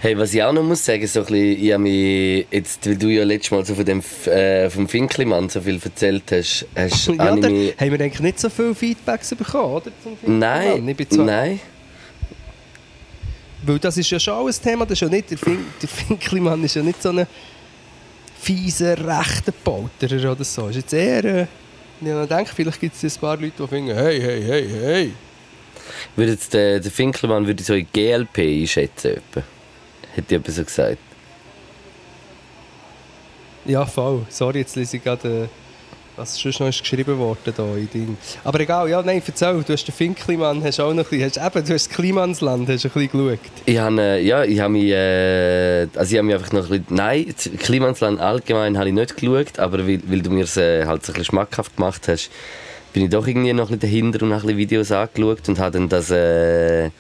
Hey, was ich auch noch muss sagen, so ein bisschen, ich habe mich, jetzt, weil du ja letztes Mal so von dem, äh, vom Finkelmann so viel erzählt hast, hast ja mich, haben wir eigentlich nicht so viele Feedbacks bekommen, oder? Nein, Ich bin zwar- nein. Weil das ist ja schon ein Thema, das ist ja nicht, der, Fin der Finkelmann ist ja nicht so ein fieser, rechter Polterer oder so. Ist jetzt eher, äh, ich gedacht, vielleicht gibt es ein paar Leute, die finden, hey, hey, hey, hey. Würde jetzt der, der Finkelmann würde so in GLP einschätzen. Etwa. Hätte jemand so gesagt. Ja, voll. Sorry, jetzt lese ich gerade, äh, was sonst noch ist geschrieben worden da in Ding. Aber egal, ja, nein, erzähl, du hast den Finkelmann, hast auch noch ein bisschen, hast, eben, du hast Klimansland, hast ein bisschen geschaut. Ich habe, äh, ja, ich habe mich, äh, also ich habe mich einfach noch ein bisschen, nein, Klimansland allgemein habe ich nicht geschaut, aber weil, weil du mir es äh, halt ein bisschen schmackhaft gemacht hast, bin ich doch irgendwie noch ein bisschen dahinter und habe ein bisschen Videos angeschaut und habe dann das äh,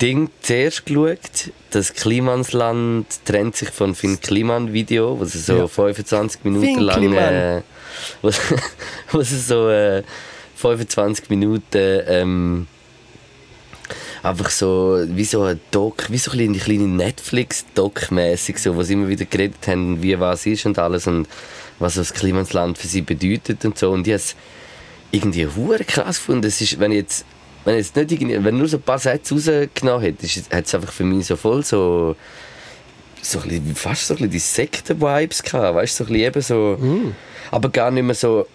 Ding zuerst geschaut, das Klimansland trennt sich von Finn Kliman Video, was so Ja. 25 Minuten Finn lang, äh, was, was so äh, 25 Minuten ähm, einfach so wie so ein Doc, wie so ein eine kleine Netflix-Doc mäßig so, wo sie immer wieder geredet haben, wie was ist und alles und was das Klimansland für sie bedeutet und so und ich habe es irgendwie hure krass gefunden. Es ist, wenn ich jetzt wenn jetzt nicht irgendwie, wenn nur so ein paar Sätze rausgenommen es- hat es einfach für mich so voll so so ein bisschen, fast so ein bisschen die Sekten-Vibes gehabt, weißt du, so ein bisschen eben so, aber gar nicht mehr so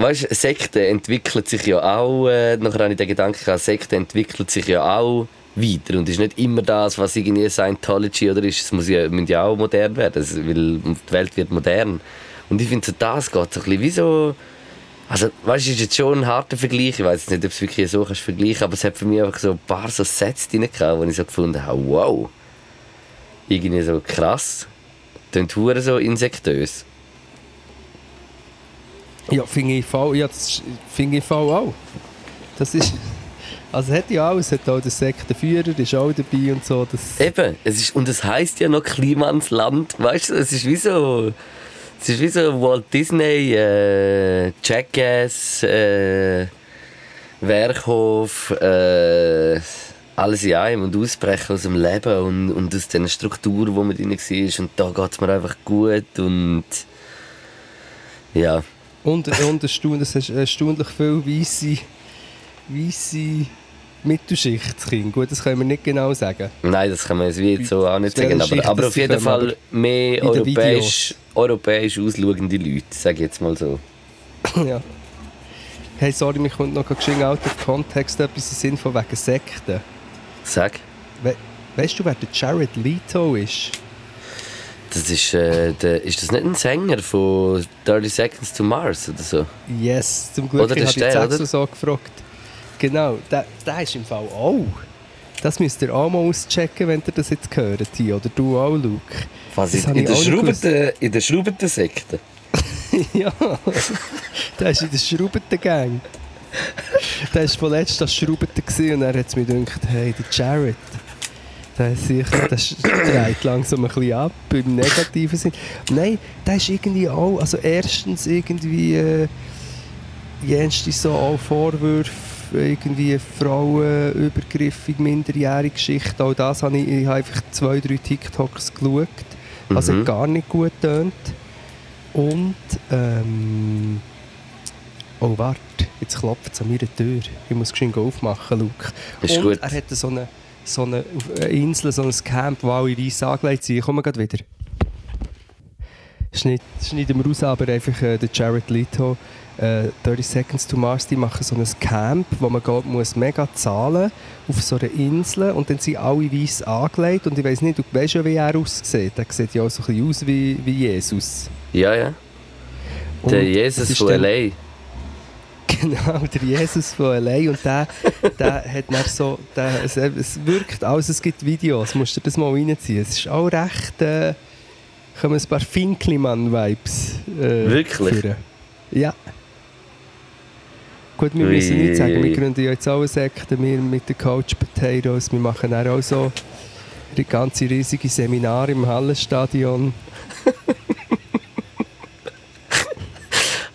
Weißt du, Sekte entwickelt sich ja auch, äh, nachher habe ich den Gedanken gehabt, Sekte entwickelt sich ja auch weiter und ist nicht immer das, was irgendwie Scientology oder ist. Es muss ja, muss ja auch modern werden, also, weil die Welt wird modern. Und ich finde, so das geht so ein bisschen wie so... Also, weißt du, ist jetzt schon ein harter Vergleich, ich weiß nicht, ob es wirklich so kannst vergleichen aber es hat für mich einfach so ein paar so Sätze drin gehabt, wo ich so gefunden habe, wow, irgendwie so krass, klingt hure so insektös. Ja, finde ich voll, ja, das ist- finde ich voll auch. Das ist, also hat ja alles, hat auch der Sektenführer, ist auch dabei und so, das... Eben, es ist, und es heißt ja noch Klimansland, weißt du, es ist wie so, es ist wie so Walt Disney, äh, Jackass, äh, Werkhof, äh, alles in einem und ausbrechen aus dem Leben und, und aus den Strukturen, wo man drin war. Und da geht es mir einfach gut und ja, Und, und ist erstaunlich viel weisse, weisse Mittelschichtskinder. Gut, das können wir nicht genau sagen. Nein, das kann man jetzt wie so auch nicht sagen. Aber, aber auf jeden Fall mehr in europäisch, europäisch ausschauende Leute, sage ich jetzt mal so. ja. Hey, sorry, mich kommt noch geschehen out of Kontext etwas im Sinn von wegen Sekten. Sag. We weißt du, wer der Jared Leto ist? Das ist, äh, der, ist das nicht ein Sänger von 30 Seconds to Mars oder so? Yes, zum Glück Oder der ich habe extra so gefragt. Genau, der, der ist im Fall auch. Das müsst ihr auch mal auschecken, wenn ihr das jetzt hört hier. Oder du auch, Luke. Was Das in, habe in, der auch nicht schraubenden, in der schraubenden Sekte? ja, der ist in der Schraubenden Gang. Der war von letztem das Schraubenden gewesen und er hat mir gedacht, hey, der Jared, der, ist sicher, der dreht langsam ein bisschen ab, im negativen Sinn. Nein, der ist irgendwie auch, also erstens irgendwie, äh, jenste so auch Vorwürfe, irgendwie Frauenübergriffig, minderjährige Geschichte, auch das habe ich, ich habe einfach zwei, drei TikToks geschaut. Also Mhm. gar nicht gut tönt. Und, ähm, oh warte, jetzt klopft es an meiner Tür. Ich muss geschwind aufmachen, Luke. Ist Und gut. er hat so eine, so eine Insel, so ein Camp, wo alle weiss angelegt sind. Ich komme gerade wieder. Schneid, schneiden wir raus, aber einfach äh, der Jared Leto, äh, 30 Seconds to Mars, die machen so ein Camp, wo man geht, muss mega zahlen auf so einer Insel und dann sind alle weiss angelegt und ich weiß nicht, du weißt ja, wie er aussieht. Er sieht ja auch so ein bisschen aus wie, wie Jesus. Ja, ja. Und Der es Jesus von L.A. Genau, der Jesus von allein und der, der hat dann so, der, es, es wirkt alles, es gibt Videos, musst du das mal reinziehen. Es ist auch recht, äh, kommen ein paar Finklimann-Vibes. Äh, Wirklich? führen. Ja. Gut, wir müssen nicht sagen, wir gründen ja jetzt auch eine Sekte, wir mit den Couch Potatoes, wir machen auch so ganze riesige Seminar im Hallenstadion.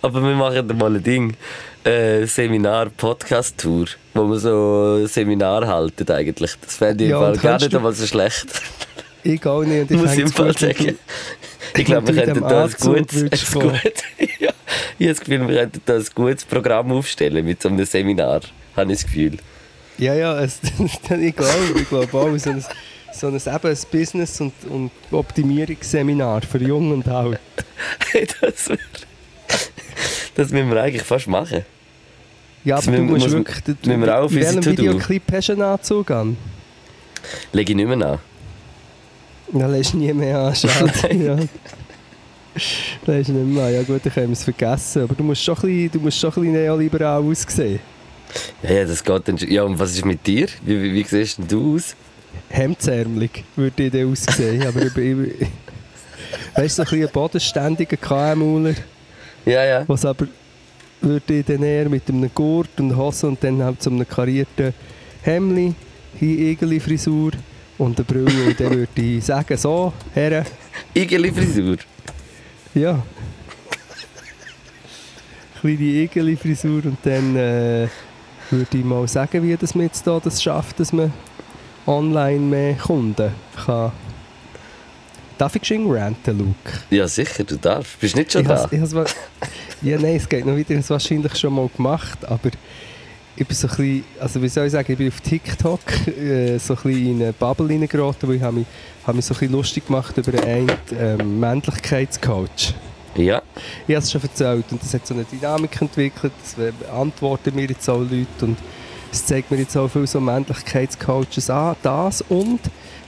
Aber wir machen mal ein Ding. Äh, Seminar-Podcast-Tour, wo wir so ein Seminar halten eigentlich. Das fände ich Ja, gar nicht einmal so schlecht. Ich auch nicht. Und ich Muss ich im Fall du- sagen. Ich glaube, wir du könnten da ein gutes, ein kommen. gut, ja, ich habe das Gefühl, wir könnten da ein gutes Programm aufstellen mit so einem Seminar. Habe ich das Gefühl. Ja, ja, es, ich glaube, ich glaube auch. So ein, so ein, eben ein Business- und, und Optimierungsseminar für Jung und Alt. Hey, das wär, das müssen wir eigentlich fast machen. Ja, Das aber du müssen- musst muss- wirklich... Du, müssen wir auch auf in welchem. Videoclip hast du einen Anzug an? Lege ich nicht mehr an. Dann lässt nie mehr an, schade. ja. Lässt nicht mehr an. Ja gut, dann können wir es vergessen. Aber du musst schon ein bisschen, du musst schon ein bisschen neoliberal aussehen. Ja, ja, das geht dann schon. Ja, und was ist mit dir? Wie, wie, wie siehst denn du aus? Hemdsärmelig würde ich dann aussehen. aber ich, ich, weißt du, so ein bisschen bodenständiger KMUler, Ja, ja. was aber würde ich dann eher mit einem Gurt und Hose und dann halt so einem karierten Hemdli, hier Frisur und eine Brille. Und dann würde ich sagen, so, Herren, Igeli Frisur. Ja. Kleine Igeli-Frisur und dann äh, würde ich mal sagen, wie das man jetzt da das schafft, dass man online mehr Kunden kann. Darf ich geschwind ranten, Luke? Ja, sicher, du darfst. Bist nicht schon Ich da? has- ich has ja, nein, es geht noch wieder. Ich habe es wahrscheinlich schon mal gemacht, aber ich bin so ein bisschen, also wie soll ich sagen, ich bin auf TikTok äh, so ein bisschen in eine Bubble reingeraten, weil ich habe mich, habe mich so ein bisschen lustig gemacht über einen ähm, Männlichkeitscoach. Ja. Ich habe es schon erzählt und das hat so eine Dynamik entwickelt, das beantworten mir jetzt auch Leute und es zeigt mir jetzt auch viele so Männlichkeitscoaches an, das und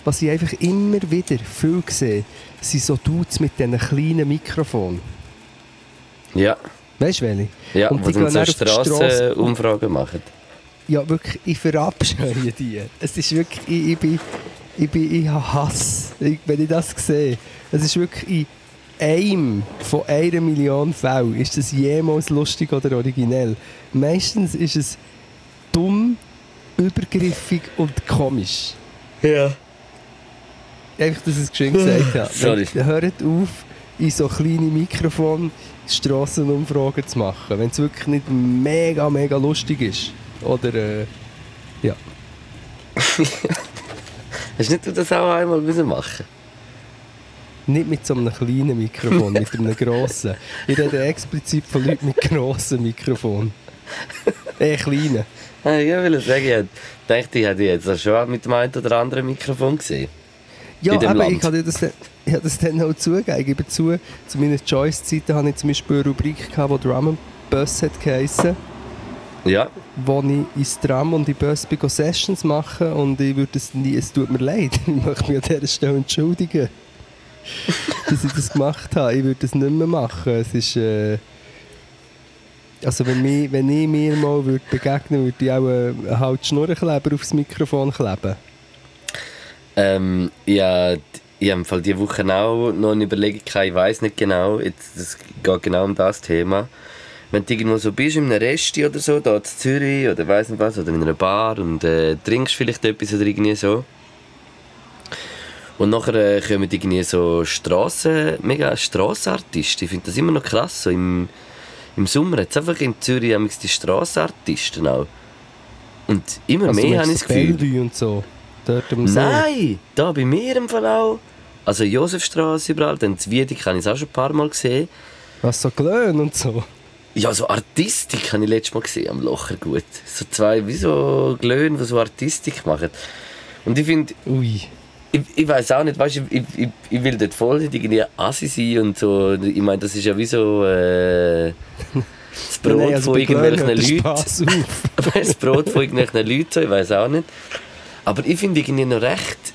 was ich einfach immer wieder viel sehe, sind so Dudes mit diesen kleinen Mikrofonen. Ja. Weißt du welche? Ja, Und die gehen so. Strassenumfragen machen. Ja, wirklich, ich verabscheue die. Es ist wirklich, ich, ich bin, ich bin, ich habe Hass, wenn ich das sehe. Es ist wirklich in einem von einer Million Fällen ist das jemals lustig oder originell. Meistens ist es dumm, übergriffig und komisch. Ja. Einfach, dass ich es geschwind gesagt habe. Sorry. Hört auf, in so kleine Mikrofon Strassenumfragen zu machen. Wenn es wirklich nicht mega, mega lustig ist. Oder, äh, ja. Hast nicht du das auch einmal müssen machen Nicht mit so einem kleinen Mikrofon, mit einem grossen. Ich rede explizit von Leuten mit grossen Mikrofonen. Eh, kleinen. Ah, Ich will sagen, ich dachte, ich hätte jetzt schon mit dem einen oder anderen Mikrofon gesehen. Ja, In dem aber Land. ich habe das, dann- ich habe das dann auch zugegeben. Ich gebe zu, zu meinen Choice-Zeiten hatte ich zum Beispiel eine Rubrik, gehabt, die Drum and Bus hat geheissen. Ja. wo ich ins Tram und in Bus bin, Sessions machen und ich würde es nie, es tut mir leid, ich möchte mich an dieser Stelle entschuldigen, dass ich das gemacht habe. Ich würde das nicht mehr machen. Es ist, äh, also wenn, mich, wenn ich mir mal würde begegnen würde, ich auch einen halt Schnurrenkleber aufs Mikrofon kleben. Ähm, ja, ich habe Fall diese Woche auch noch eine Überlegung gehabt, ich weiß nicht genau, jetzt, es geht genau um das Thema. Wenn du irgendwo so bist, in einem Resti oder so, da in Zürich oder weiss nicht was, oder in einer Bar und äh, trinkst vielleicht etwas oder irgendwie so. Und nachher äh, kommen irgendwie so Strassen, mega Strassenartisten. Ich finde das immer noch krass. So im, Im Sommer es einfach in Zürich haben die Strassenartisten auch. Und immer Also, mehr habe ich das Gefühl. Und so. Dort See. Nein, da bei mir im Fall auch. Also Josefstraße überall, dann in Wiedek habe ich es auch schon ein paar Mal gesehen. Was so Glöhn und so. Ja, so Artistik habe ich letztes Mal gesehen am Lochergut. So zwei, wie so Glöhn, die so Artistik machen. Und ich finde, Ui. ich, ich weiß auch nicht, weißt, ich, ich, ich will dort voll nicht irgendwie Assi sein und so. Ich meine, das ist ja wie so äh, das Brot Nein, also von irgendwelchen Leuten. Das Brot von irgendwelchen Leuten, ich weiß auch nicht. Aber ich finde irgendwie noch recht.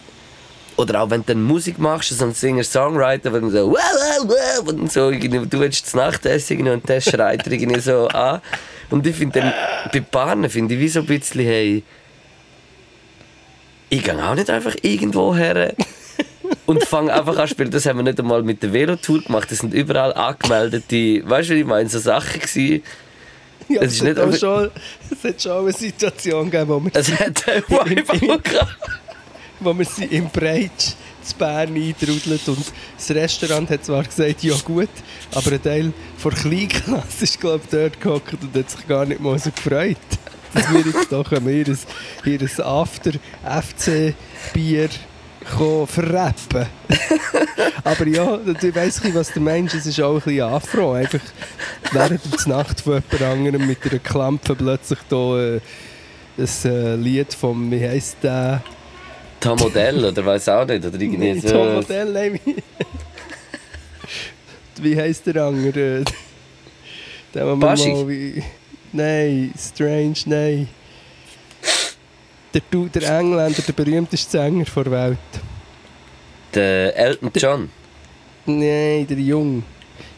Oder auch wenn du dann Musik machst, so ein Singer-Songwriter, wo dann so, wow, wow, wow, und so, irgendwie, du willst das Nachtessen und der schreit irgendwie so an. Und ich finde dann, bei Paaren finde ich wie so ein bisschen, hey, ich gehe auch nicht einfach irgendwo her und fange einfach an zu spielen. Das haben wir nicht einmal mit der Velotour gemacht. Das sind überall angemeldete, weißt du, wie ich meine, so Sachen gewesen. Ja, Es ist nicht hat auch schon, es hat schon eine Situation gegeben, wo wir, Es hat wo wir sie im Breitsch zu Bern eintrudelt und das Restaurant hat zwar gesagt, ja gut, aber ein Teil der Kleinklasse ist glaube ich dort gehockt und hat sich gar nicht mal so gefreut, dass wir jetzt doch ein- ein After-FC-Bier verrappen. aber ja, du weißt nicht, was der Mensch ist, ist auch ein bisschen Afro. Einfach während der Nacht von jemand anderem mit einer Klampe plötzlich da äh, ein äh, Lied vom, wie heisst der? Tom Modell oder weiß auch nicht. Oder irgendwie Nee, so. Tom Modell, nein, wie, wie heisst der andere? Der, Baschi? mal wie, Nein, Strange, nein. Der, der Engländer, der berühmteste Sänger der Welt. Der Elton John. Nein, der Jung.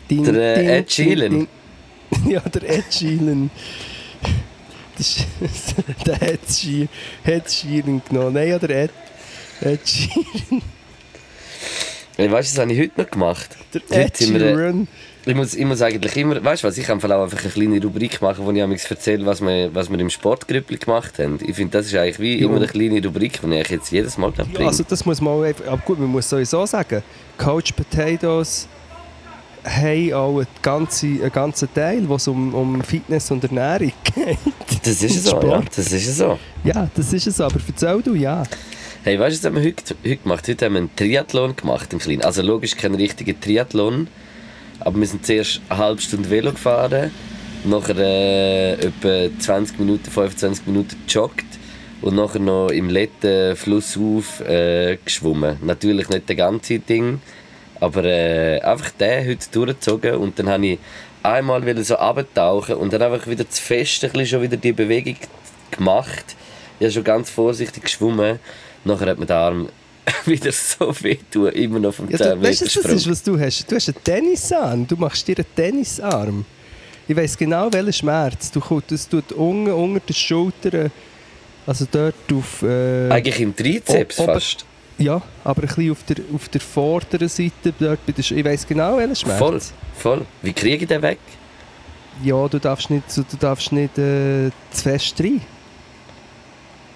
Ding, Der, äh, Ed Sheeran. Ja, der Ed Sheeran. Das ist, der Ed Sheeran, Ed Sheeran genommen. Nein, ja, der Ed, Ed Sheeran. Weißt du, das habe ich heute noch gemacht. Der Ed äh, Sheeran. Ich muss, ich muss eigentlich immer, weißt du was, ich kann auch einfach eine kleine Rubrik machen, wo ich amigs erzähle, was wir, was wir im Sportgrüppli gemacht haben. Ich finde, das ist eigentlich wie Ja. immer eine kleine Rubrik, die ich jetzt jedes Mal bringe. Ja, also das muss man auch einfach, aber gut, man muss sowieso sagen, Coach Potatoes haben auch einen ganzen, einen ganzen Teil, wo es um, um Fitness und Ernährung geht. das ist so, ja. Das ist so. Ja, das ist es aber. Erzähl du, ja. Hey, weißt du, was haben wir heute, heute gemacht? Heute haben wir einen Triathlon gemacht, einen kleinen. Also logisch kein richtiger Triathlon, aber wir sind zuerst eine halbe Stunde Velo gefahren, nachher äh, etwa 20 Minuten, 25 Minuten gejoggt und nachher noch im letzten Flussauf äh, geschwommen. Natürlich nicht das ganze Ding, aber äh, einfach den heute durchgezogen und dann habe ich einmal wieder so abtauchen und dann einfach wieder zu fest schon wieder die Bewegung gemacht. Ich habe schon ganz vorsichtig geschwommen. Nachher hat mir der Arm wieder so weh tun, immer noch vom ja 10 du, weißt du, das ist, was du hast? Du hast einen Tennisarm. Du machst dir einen Tennisarm. Ich weiss genau, welchen Schmerz. Du kommst, das tut unten unter den Schultern, also dort auf... Äh, Eigentlich im Trizeps Ob- ob- fast. ja, aber ein bisschen auf der, auf der vorderen Seite, dort bei der Sch Ich weiss genau, welchen Schmerz. Voll, voll. Wie kriege ich den weg? Ja, du darfst nicht, du darfst nicht äh, zu fest rein.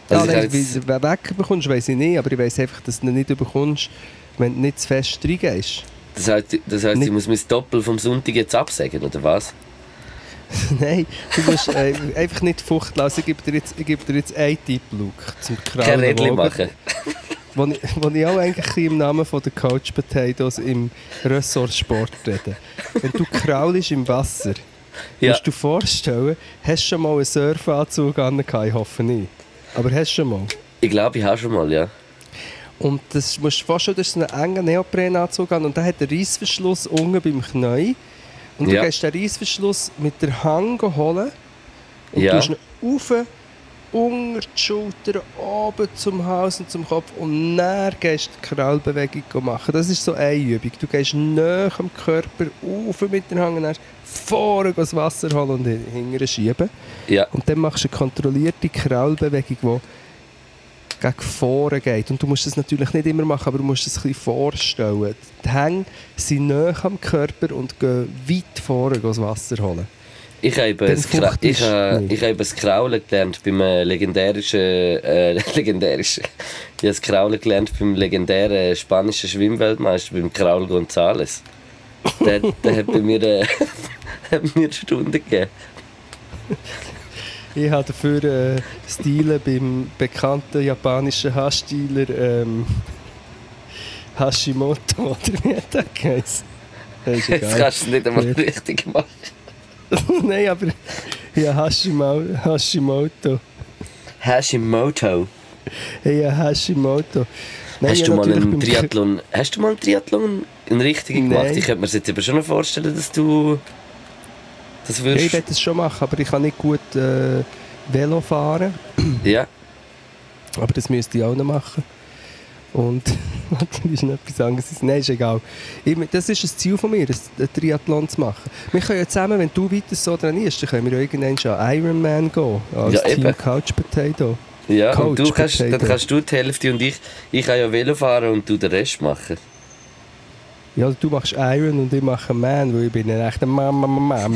Ja, Also ich nein, jetzt- du ihn wegbekommst, weiss ich nicht, aber ich weiss einfach, dass du ihn nicht bekommst, wenn du nicht zu fest reingehst. Das heisst, das heisst ich muss mein Doppel vom Sonntag jetzt absagen, oder was? nein, du musst äh, einfach nicht Fucht lassen. Ich gebe dir jetzt, ich gebe dir jetzt einen Tipp, Luke, zum Kein Krallen Rädchen wagen, machen. Wo ich, wo ich auch eigentlich im Namen von der Coach Potatoes im Ressort Sport rede. Wenn du kraulst im Wasser, Ja. musst du dir vorstellen, hast du schon mal einen Surfanzug an, ich hoffe nicht. Aber hast du schon mal? Ich glaube, ich habe schon mal, ja. Und das musst du dir vorstellen, das ist ein enger Neoprenanzug an und der hat einen Reissverschluss unten beim Knie. Und Ja. du gehst den Reissverschluss mit der Hand holen und Ja. du tust ihn rauf, unter die Schulter, oben zum Hals und zum Kopf und dann gehst du die Krallbewegung machen. Das ist so eine Übung. Du gehst näher am Körper auf mit der Hand und dann vorne das Wasser holen und hin- hinterher schieben. Ja, Und dann machst du eine kontrollierte Krallbewegung, die gegen vorne geht. Und du musst das natürlich nicht immer machen, aber du musst es ein bisschen vorstellen. Die Hänge sind näher am Körper und gehen weit vorne das Wasser holen. ich habe Frucht ich habe, ich habe das Kraulen gelernt beim äh, legendärischen, äh, legendärischen, ich habe das Kraulen gelernt beim legendären spanischen Schwimmweltmeister, beim Kraul González. Der, der hat bei mir, äh, hat mir eine Stunde gegeben. Ich habe dafür äh, Stile beim bekannten japanischen Haarstyler ähm, Hashimoto, oder wie hat der geheißen? Jetzt kannst du es nicht einmal Ja. richtig machen. Nein, aber ja, Hashimo, Hashimoto. Hashimoto. Ja, Hashimoto. Nein, Hast du mal einen Triathlon, hast du mal einen Triathlon einen richtigen gemacht? Nein. Ich könnte mir das jetzt aber schon vorstellen, dass du das Ja, würdest. ich werde es schon machen, aber ich kann nicht gut äh, Velo fahren. Ja, Aber das müsste ich auch noch machen. Und das ist noch etwas anderes. Nein, ist egal. Das ist ein Ziel von mir, ein ein Triathlon zu machen. Wir können ja zusammen, wenn du weiter so trainierst, dann können wir ja irgendwann schon Ironman gehen. Als Ja, Team eben. Couch Potato. ja. und Coach du kannst, dann kannst du die Hälfte und ich, ich kann ja Velo fahren und du den Rest machen. Ja, du machst Iron und ich mache Man, weil ich bin ein echter. Nein,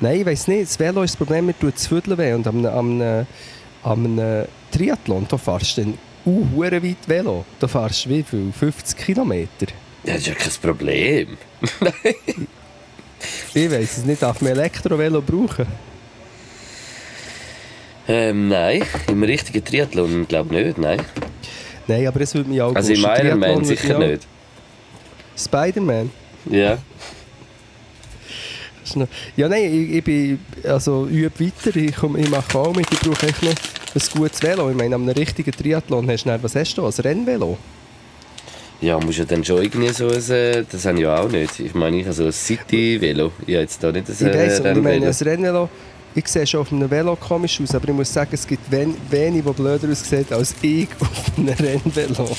ich weiss nicht. Das Velo ist das Problem, mir tut Viertel weh. Und am, am, am Triathlon, da fahrst du dann uh, weit Velo. Da fahrst du wie viel? 50 Kilometer? Das ist ja kein Problem. Ich weiss es nicht, darf man Elektrovelo brauchen? Ähm, nein, im richtigen Triathlon glaube ich nicht, nein. Nein, aber es würde mich auch Also im Triathlon würde sicher nicht. Spider-Man? Ja. Noch- Ja, nein, ich, ich bin, also übe weiter, ich, komm, ich mache auch mit, ich brauche echt noch ein gutes Velo. Ich meine, einem richtigen Triathlon hast du dann, was hast du, ein Rennvelo? Ja, muss ja dann schon irgendwie so ein, äh, das habe ich ja auch nicht. Ich meine, ich habe so ein City-Velo. Ich habe jetzt da nicht ein Ich weiss, und ich meine, Rennvelo. ein Rennvelo, ich sehe schon auf einem Velo komisch aus, aber ich muss sagen, es gibt wen, wenig, die blöder aussehen als ich auf einem Rennvelo.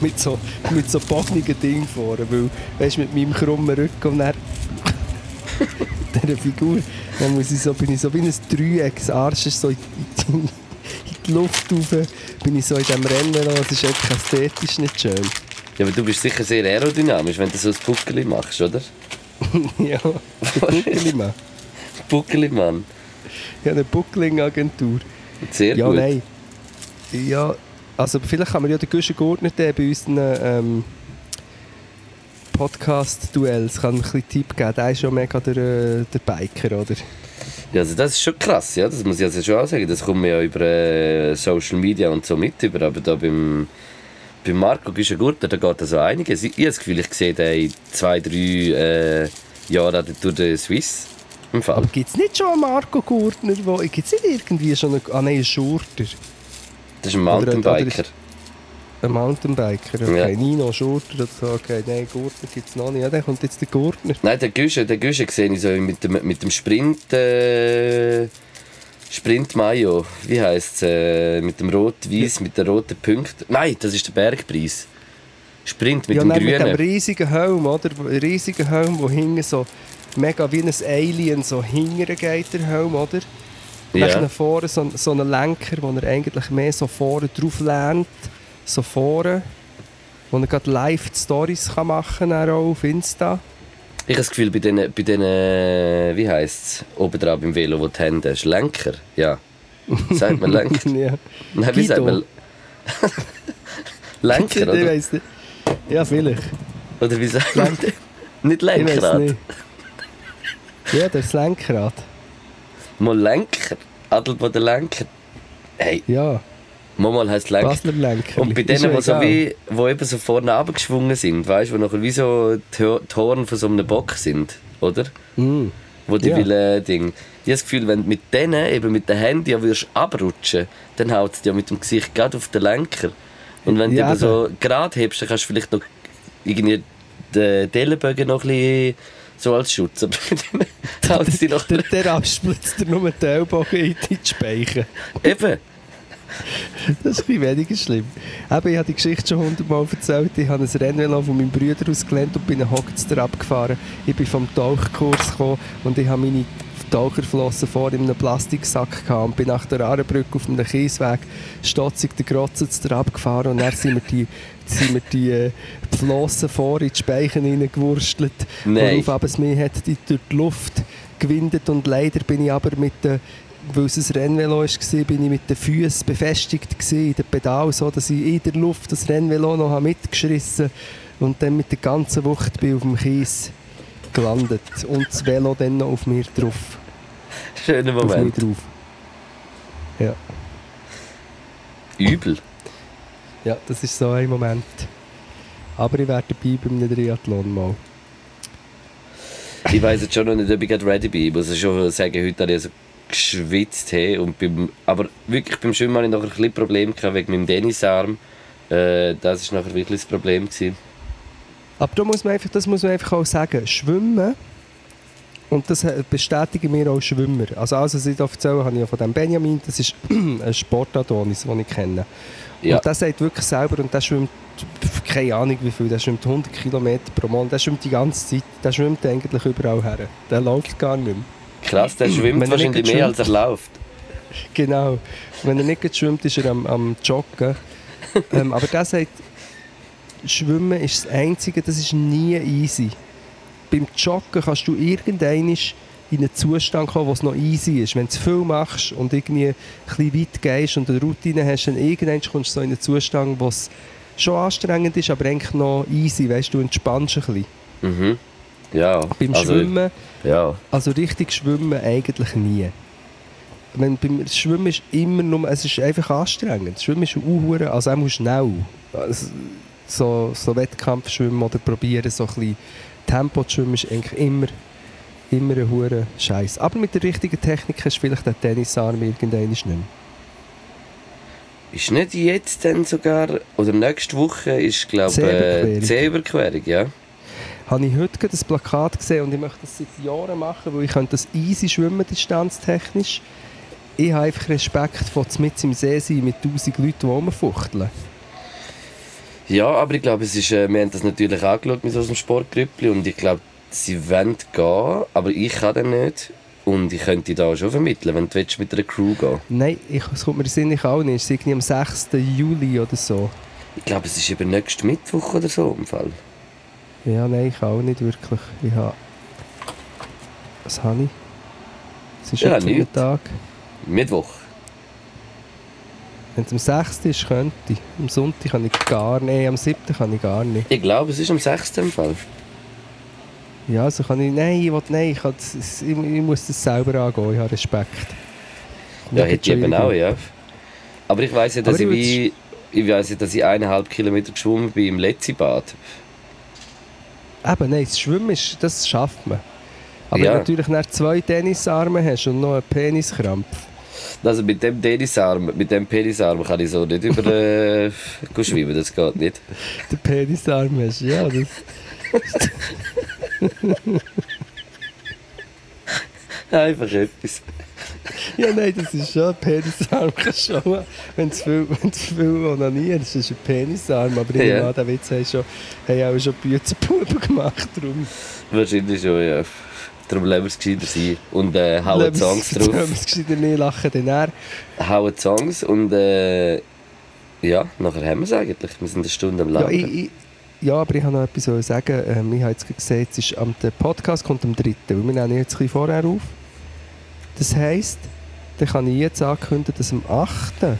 Mit so, mit so bognigen Ding vorne, weil, weißt du, mit meinem krummen Rücken und dann dieser Figur, dann muss ich so, bin ich so wie ein Dreieck, das Arsch ist so in, in, in die Luft rauf, bin ich so in diesem Rennvelo, das ist einfach ästhetisch nicht schön. Ja, aber du bist sicher sehr aerodynamisch, wenn du so ein Buckeli machst, oder? ja, Buckeli-Mann. Buckeli, Mann. Ich habe eine Buckling-Agentur. Sehr Ja, gut. nein. Ja, also vielleicht kann man ja den Guschen Gurtner bei unseren ähm, Podcast-Duells kann ein bisschen Tipp geben. Der ist ja mega der, äh, der Biker, oder? Ja, also das ist schon krass, ja, das muss ich also schon auch sagen. Das kommt mir ja über äh, Social Media und so mit über, aber da beim, beim Marco Güschen-Gurter, da geht also einiges. Ich, ich habe das Gefühl, ich sehe den in zwei, drei äh, Jahren durch den Swiss im Fall. Gibt es nicht schon einen Marco Gurtner? Gibt es nicht irgendwie schon einen, ah, nein, einen Schurter? Das ist ein Mountainbiker. Ein Mountainbiker, okay. Ja. Nino Schurter oder so, okay. Nein, Gurtner gibt es noch nicht. Ja, dann kommt jetzt der Gurtner. Nein, den Güschen, den Güschen sehe ich so mit dem, mit dem Sprint... Äh, Sprint Mayo, wie heisst es? Äh, mit dem rot-weiß, mit den roten Punkten. Nein, das ist der Bergpreis. Sprint mit ja, dem nein, mit dem grünen. riesigen Helm, oder? Ein riesiger Helm, der hinten so mega wie ein Alien so hingern geht, der Helm, oder? Ja. Dann vorne so, so einen Lenker, wo er eigentlich mehr so vorne drauf lernt, so vorne, wo er gerade live Stories kann machen kann, auch auf Insta. Ich habe das Gefühl, bei diesen, bei diesen wie heisst es, oben drauf beim Velo, wo die Hände hast, Lenker? Ja. Sagt man Lenker? ja. Nein, wie sagt man? Lenker, Ich oder? weiss nicht. Ja, vielleicht. Oder wie sagt man? Nicht Ich weiss Lenkrad. nicht. Ja, das Lenkrad. Mal Lenker. Adelboden Lenker. Hey, Ja, mal mal heisst Lenker. Basler Lenker. Und bei denen, die so wie, wo eben so vorne abgeschwungen sind, weißt du, wo nachher wie so die Ho- die Horn von so einem Bock sind, oder? Mm. Wo die Ja. will, äh, Ding. Ich habe das Gefühl, wenn du mit denen, eben mit den Händen, ja würdest abrutschen, dann haut es dir mit dem Gesicht gerade auf den Lenker. Und wenn Ja, du eben so gerade hebst, dann kannst du vielleicht noch irgendwie den die Ellenbogen noch ein bisschen so als Schutz. Aber dann haut es dir noch... Der, der absplitzt dir nur den Ellbogen in die Speichen. Eben. Das ist ein bisschen weniger schlimm. Eben, ich habe die Geschichte schon hundertmal erzählt. Ich habe ein Rennvelo von meinem Bruder ausgelernt und bin einen Hockster abgefahren. Ich bin vom Tauchkurs gekommen und ich habe meine Taucherflossen vor in einem Plastiksack gehabt und bin nach der Arenbrücke auf einem Kiesweg stotzig den Grotzens abgefahren und dann sind wir die, sind wir die äh, Flossen vor in die Speichen hineingewurstelt. Nein. Worauf aber es mich hat die durch die Luft gewindet und leider bin ich aber mit den weil es ein Rennvelo war, bin ich mit den Füßen befestigt in den Pedal, so dass ich in der Luft das Rennvelo noch habe mitgeschrissen und dann mit der ganzen Wucht bin ich auf dem Kies gelandet und das Velo dann noch auf mir drauf. Schöner Auf mich Moment. drauf. Ja. Übel. ja, das ist so ein Moment. Aber ich wäre dabei bei einem Triathlon mal. Ich weiß jetzt schon noch nicht, ob ich gerade ready bin. Ich muss schon sagen, heute habe ich so geschwitzt. Hey, und beim, aber wirklich beim Schwimmen hatte ich noch ein bisschen Problem gehabt wegen meinem Tennisarm. Äh, das war nachher wirklich das Problem. Gewesen. Aber da muss man einfach, das muss man einfach auch sagen, Schwimmen, und das bestätigen mir auch Schwimmer. Also alles, was ich erzähle, habe ich ja von dem Benjamin, das ist ein Sportadonis, den ich kenne. Ja. Und der sagt wirklich selber, und der schwimmt, keine Ahnung wie viel, der schwimmt 100 Kilometer pro Monat, der schwimmt die ganze Zeit, der schwimmt eigentlich überall her. Der läuft gar nicht mehr. Krass, der schwimmt Wenn wahrscheinlich mehr, als geschwimmt- er läuft. Genau. Wenn er nicht schwimmt, ist er am, am Joggen. ähm, aber der sagt, Schwimmen ist das Einzige, das ist nie easy. Beim Joggen kannst du irgendein in einen Zustand kommen, wo es noch easy ist. Wenn du zu viel machst und irgendwie ein bisschen weit gehst und eine Routine hast, dann irgendwann kommst du so in einen Zustand, wo es schon anstrengend ist, aber eigentlich noch easy, weißt du, entspannst ein bisschen. Mhm. Ja. Beim also, Schwimmen, Ja. also richtig schwimmen eigentlich nie. Wenn, beim Schwimmen ist immer nur, es ist einfach anstrengend. Das Schwimmen ist unhure, also auch schnell. Also, so, so Wettkampfschwimmen oder probieren so ein bisschen Tempo zu schwimmen ist eigentlich immer, immer ein hure Scheiß. Aber mit der richtigen Technik du vielleicht den Tennisarm irgendwann nicht mehr. Ist nicht jetzt dann sogar, oder nächste Woche ist, glaube ich, Seeüberquerung. äh, Seeüberquerung, ja? Habe ich heute gerade ein Plakat gesehen und ich möchte das seit Jahren machen, weil ich könnte das easy schwimmen, distanztechnisch. Ich habe einfach Respekt vor mit im See sein mit tausend Leuten, die rumfuchteln. Ja, aber ich glaube, es ist, äh, wir haben das natürlich angeschaut mit unserem Sportgrüppli und ich glaube, sie wollen gehen, aber ich kann dann nicht. Und ich könnte da schon vermitteln, wenn du willst, mit einer Crew gehen Nein, ich, es kommt mir Sinn, ich auch nicht. Es ist irgendwie am 6. Juli oder so. Ich glaube, es ist über nächsten Mittwoch oder so im Fall. Ja, nein, ich auch nicht wirklich. Ich habe... Was habe ich? Es ist Ja. Tag. Mittwoch. Wenn es am 6. ist, könnte ich. Am Sonntag kann ich gar nicht. Am 7. kann ich gar nicht. Ich glaube, es ist am 6. im Fall. Ja, also kann ich... Nein, ich will, nein, ich, das, ich, ich muss das selber angehen. Ich habe Respekt. Ja, hätte ich eben auch, ja. Aber ich weiß ja, dass Aber ich ich wie... Ich weiß ja, dass ich eineinhalb Kilometer geschwommen bin im Letzi-Bad. Eben, nein, das Schwimmen, ist, das schafft man. Aber Ja. wenn du natürlich nach zwei Tennisarme hast und noch einen Peniskrampf, Also mit dem Tennisarm, mit dem Penisarm kann ich so nicht über äh, schwimmen, das geht nicht. den Penisarm hast, ja, das... Einfach etwas. Ja, nein, das ist schon ein Penisarm. kannst du schon Wenn du viel, wenn du viel onanierst, ist es ein Penisarm. Aber ich Ja. nehme an, den Witz haben, schon, haben auch schon Büzenbuben gemacht. Darum Wahrscheinlich schon, ja. Darum lassen wir es gescheiter sein. Und äh, hauen Songs Wenn wir drauf. es gescheiter nicht lachen, dann er. Hauen Songs und äh, ja, nachher haben wir es eigentlich. Wir sind eine Stunde am Ja, Laden. ich, ich, ja, aber ich habe noch etwas zu sagen. Ähm, ich habe jetzt gesehen, jetzt ist am, der Podcast kommt am 3. Weil wir nehmen jetzt ein bisschen vorher auf. Das heisst, dann kann ich jetzt ankündigen, dass am 8. Äh,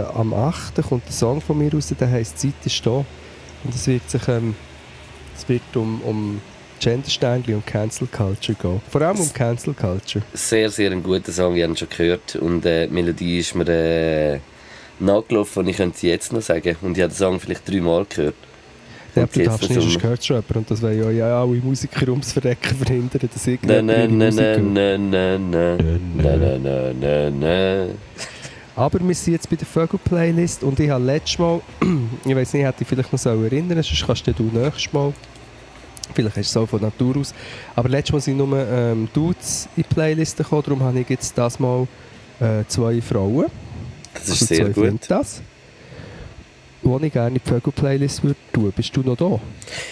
am 8. kommt ein Song von mir raus, der heisst «Zeit ist da». Und es wird sich ähm, es wird um, um Gendersternchen und Cancel Culture gehen. Vor allem um Cancel Culture. Sehr, sehr ein guter Song, ich habe ihn schon gehört. Und äh, die Melodie ist mir äh, nachgelaufen und ich könnte sie jetzt noch sagen. Und ich habe den Song vielleicht dreimal gehört. Ja, du darfst nicht, so- sonst gehört es jemand. Und das wollen ja, ja alle Musiker ums Verrecken verhindern, dass irgendjemand na, hört. na, na, na, na, na, na, na. Aber wir sind jetzt bei der Vögel-Playlist und ich habe letztes Mal, ich weiß nicht, hätte ich vielleicht noch so erinnern sonst kannst du du nächstes Mal, vielleicht du es auch von Natur aus, aber letztes Mal sind nur ähm, Dudes in die Playlist gekommen, darum habe ich jetzt das Mal äh, zwei Frauen. Das ist also sehr gut. Fintas, die ich gerne in die Vögel-Playlist würde tun. Bist du noch da?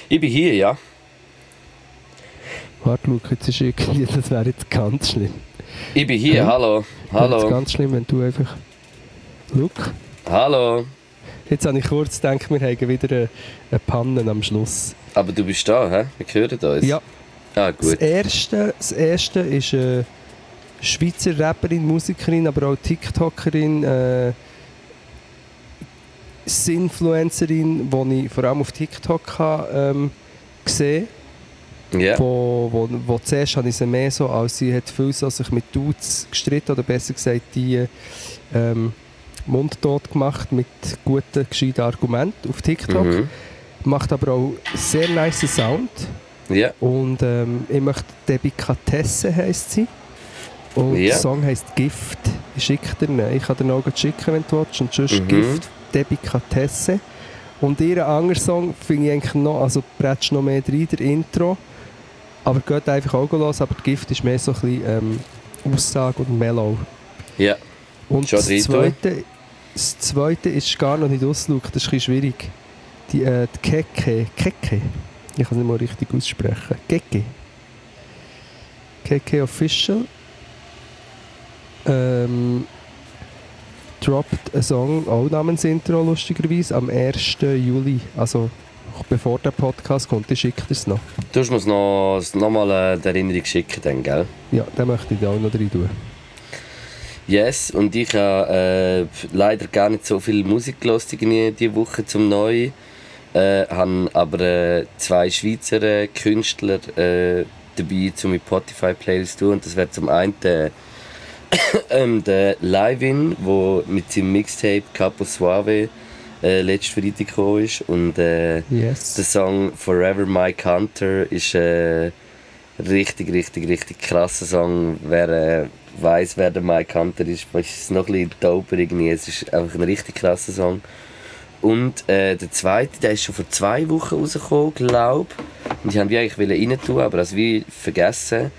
Ich bin hier, ja. Warte, Luke, jetzt ist irgendwie, das wäre jetzt ganz schlimm. Ich bin hier, Ja. hallo. Das wäre jetzt Hallo. ganz schlimm, wenn du einfach... Luke? Hallo. Jetzt habe ich kurz gedacht, wir haben wieder eine, eine Panne am Schluss. Aber du bist da, hä? Wir hören uns. Ja, Ah, das gut. erste, das erste ist eine Schweizer Rapperin, Musikerin, aber auch TikTokerin, äh, Influencerin, die ich vor allem auf TikTok habe, ähm, gesehen Ja. wo, wo, wo zuerst habe ich sie mehr so, als sie hat viel so sich mit Dudes gestritten oder besser gesagt die ähm, mundtot gemacht mit guten, gescheiten Argumenten auf TikTok. Mhm. Macht aber auch sehr nice Sound. Ja. Und ähm, ich möchte Debikatesse heisst sie. Und Ja. der Song heisst Gift. Ich schicke dir ihn. Ich kann dir noch schicken, wenn du willst. Und sonst Mhm. Gift, Debikatesse. Und ihren anderen Song finde ich eigentlich noch, also bretsch noch mehr rein, der Intro. Aber geht einfach auch los. Aber Gift ist mehr so ein bisschen ähm, Aussage und Mellow. Ja. Und Schon das zweite, das zweite ist gar noch nicht ausgeschaut, das ist ein bisschen schwierig. Die, äh, die Keke, Keke, ich kann es nicht mal richtig aussprechen. Keke. Keke Official. Ähm, droppt einen Song, auch namens Intro lustigerweise, am 1. Juli, also bevor der Podcast kommt, dann schickt er es noch. Du musst mir noch, noch mal äh, die Erinnerung schicken, dann, gell? Ja, den möchte ich da auch noch rein tun. Yes, und ich habe äh, leider gar nicht so viel Musik gehört diese Woche zum Neu. Äh, habe aber äh, zwei Schweizer äh, Künstler äh, dabei, um mit Spotify-Playlist zu tun. Und das wäre zum einen der, ähm, der Livin, der mit seinem Mixtape Capo Suave äh, letztes Freitag gekommen ist. Und äh, Yes. der Song Forever My Hunter ist ein richtig, richtig, richtig krasser Song. Wer äh, weiß, wer der Mike Hunter ist, ist es noch ein bisschen doper irgendwie. Es ist einfach ein richtig krasser Song. Und äh, der zweite, der ist schon vor zwei Wochen rausgekommen, glaube Und ich wollte eigentlich rein tun, aber das wie vergessen.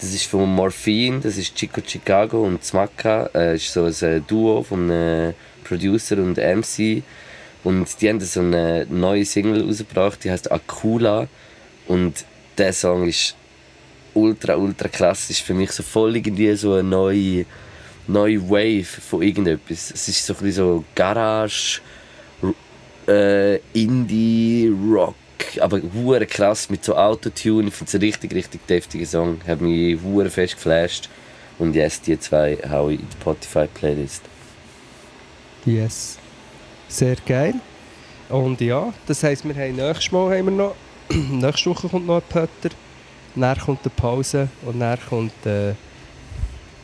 Das ist von Morphine, das ist Chico Chicago und Smaka. Äh, ist so ein äh, Duo von einem Producer und MC. Und die haben so eine neue Single rausgebracht, die heißt Akula. Und der Song ist ultra, ultra krass. Ist für mich so voll irgendwie so eine neue, neue Wave von irgendetwas. Es ist so ein bisschen so Garage, äh, Indie, Rock, aber hure krass mit so Autotune. Ich finde es ein richtig, richtig deftiger Song. Hat mich hure fest geflasht. Und yes, die zwei hau ich in die Spotify-Playlist. Yes. Sehr geil. Und ja, das heisst, wir haben nächstes Mal haben wir noch, nächste Woche kommt noch ein Pötter, dann kommt eine Pause und dann kommt äh,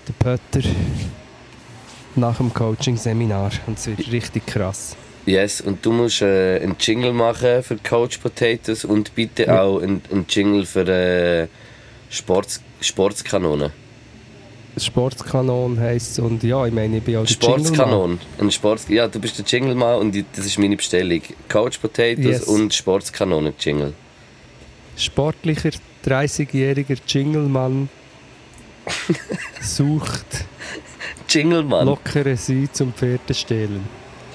der Pötter nach dem Coaching-Seminar. Und es wird richtig krass. Yes, und du musst äh, einen Jingle machen für Coach Potatoes und bitte Ja. auch einen, einen Jingle für äh, Sports, Sportskanonen. Sportskanon heisst es und ja, ich meine, ich bin auch der. Sportskanon. Ein Sports ja, du bist der Jingle-Mann und ich- das ist meine Bestellung. Coach Potatoes Yes. und Sportskanonen-Jingle. Sportlicher 30-jähriger Jinglemann sucht Jingle-Mann. lockere Sie zum Pferdestehlen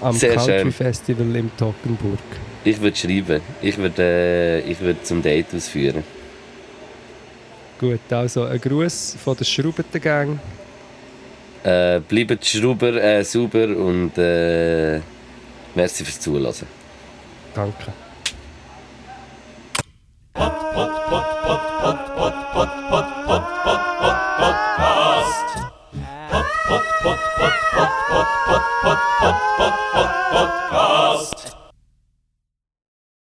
am Sehr Country schön. Festival im Toggenburg. Ich würde schreiben. Ich würde äh, ich würd zum Date ausführen. Gut, also ein Gruß von der Schraubentengang. Äh, bleibt Schrauber äh, sauber und äh, merci fürs Zuhören. Danke. Pod, pod, pod, pod, pod, pod, pod, pod, pod, podcast.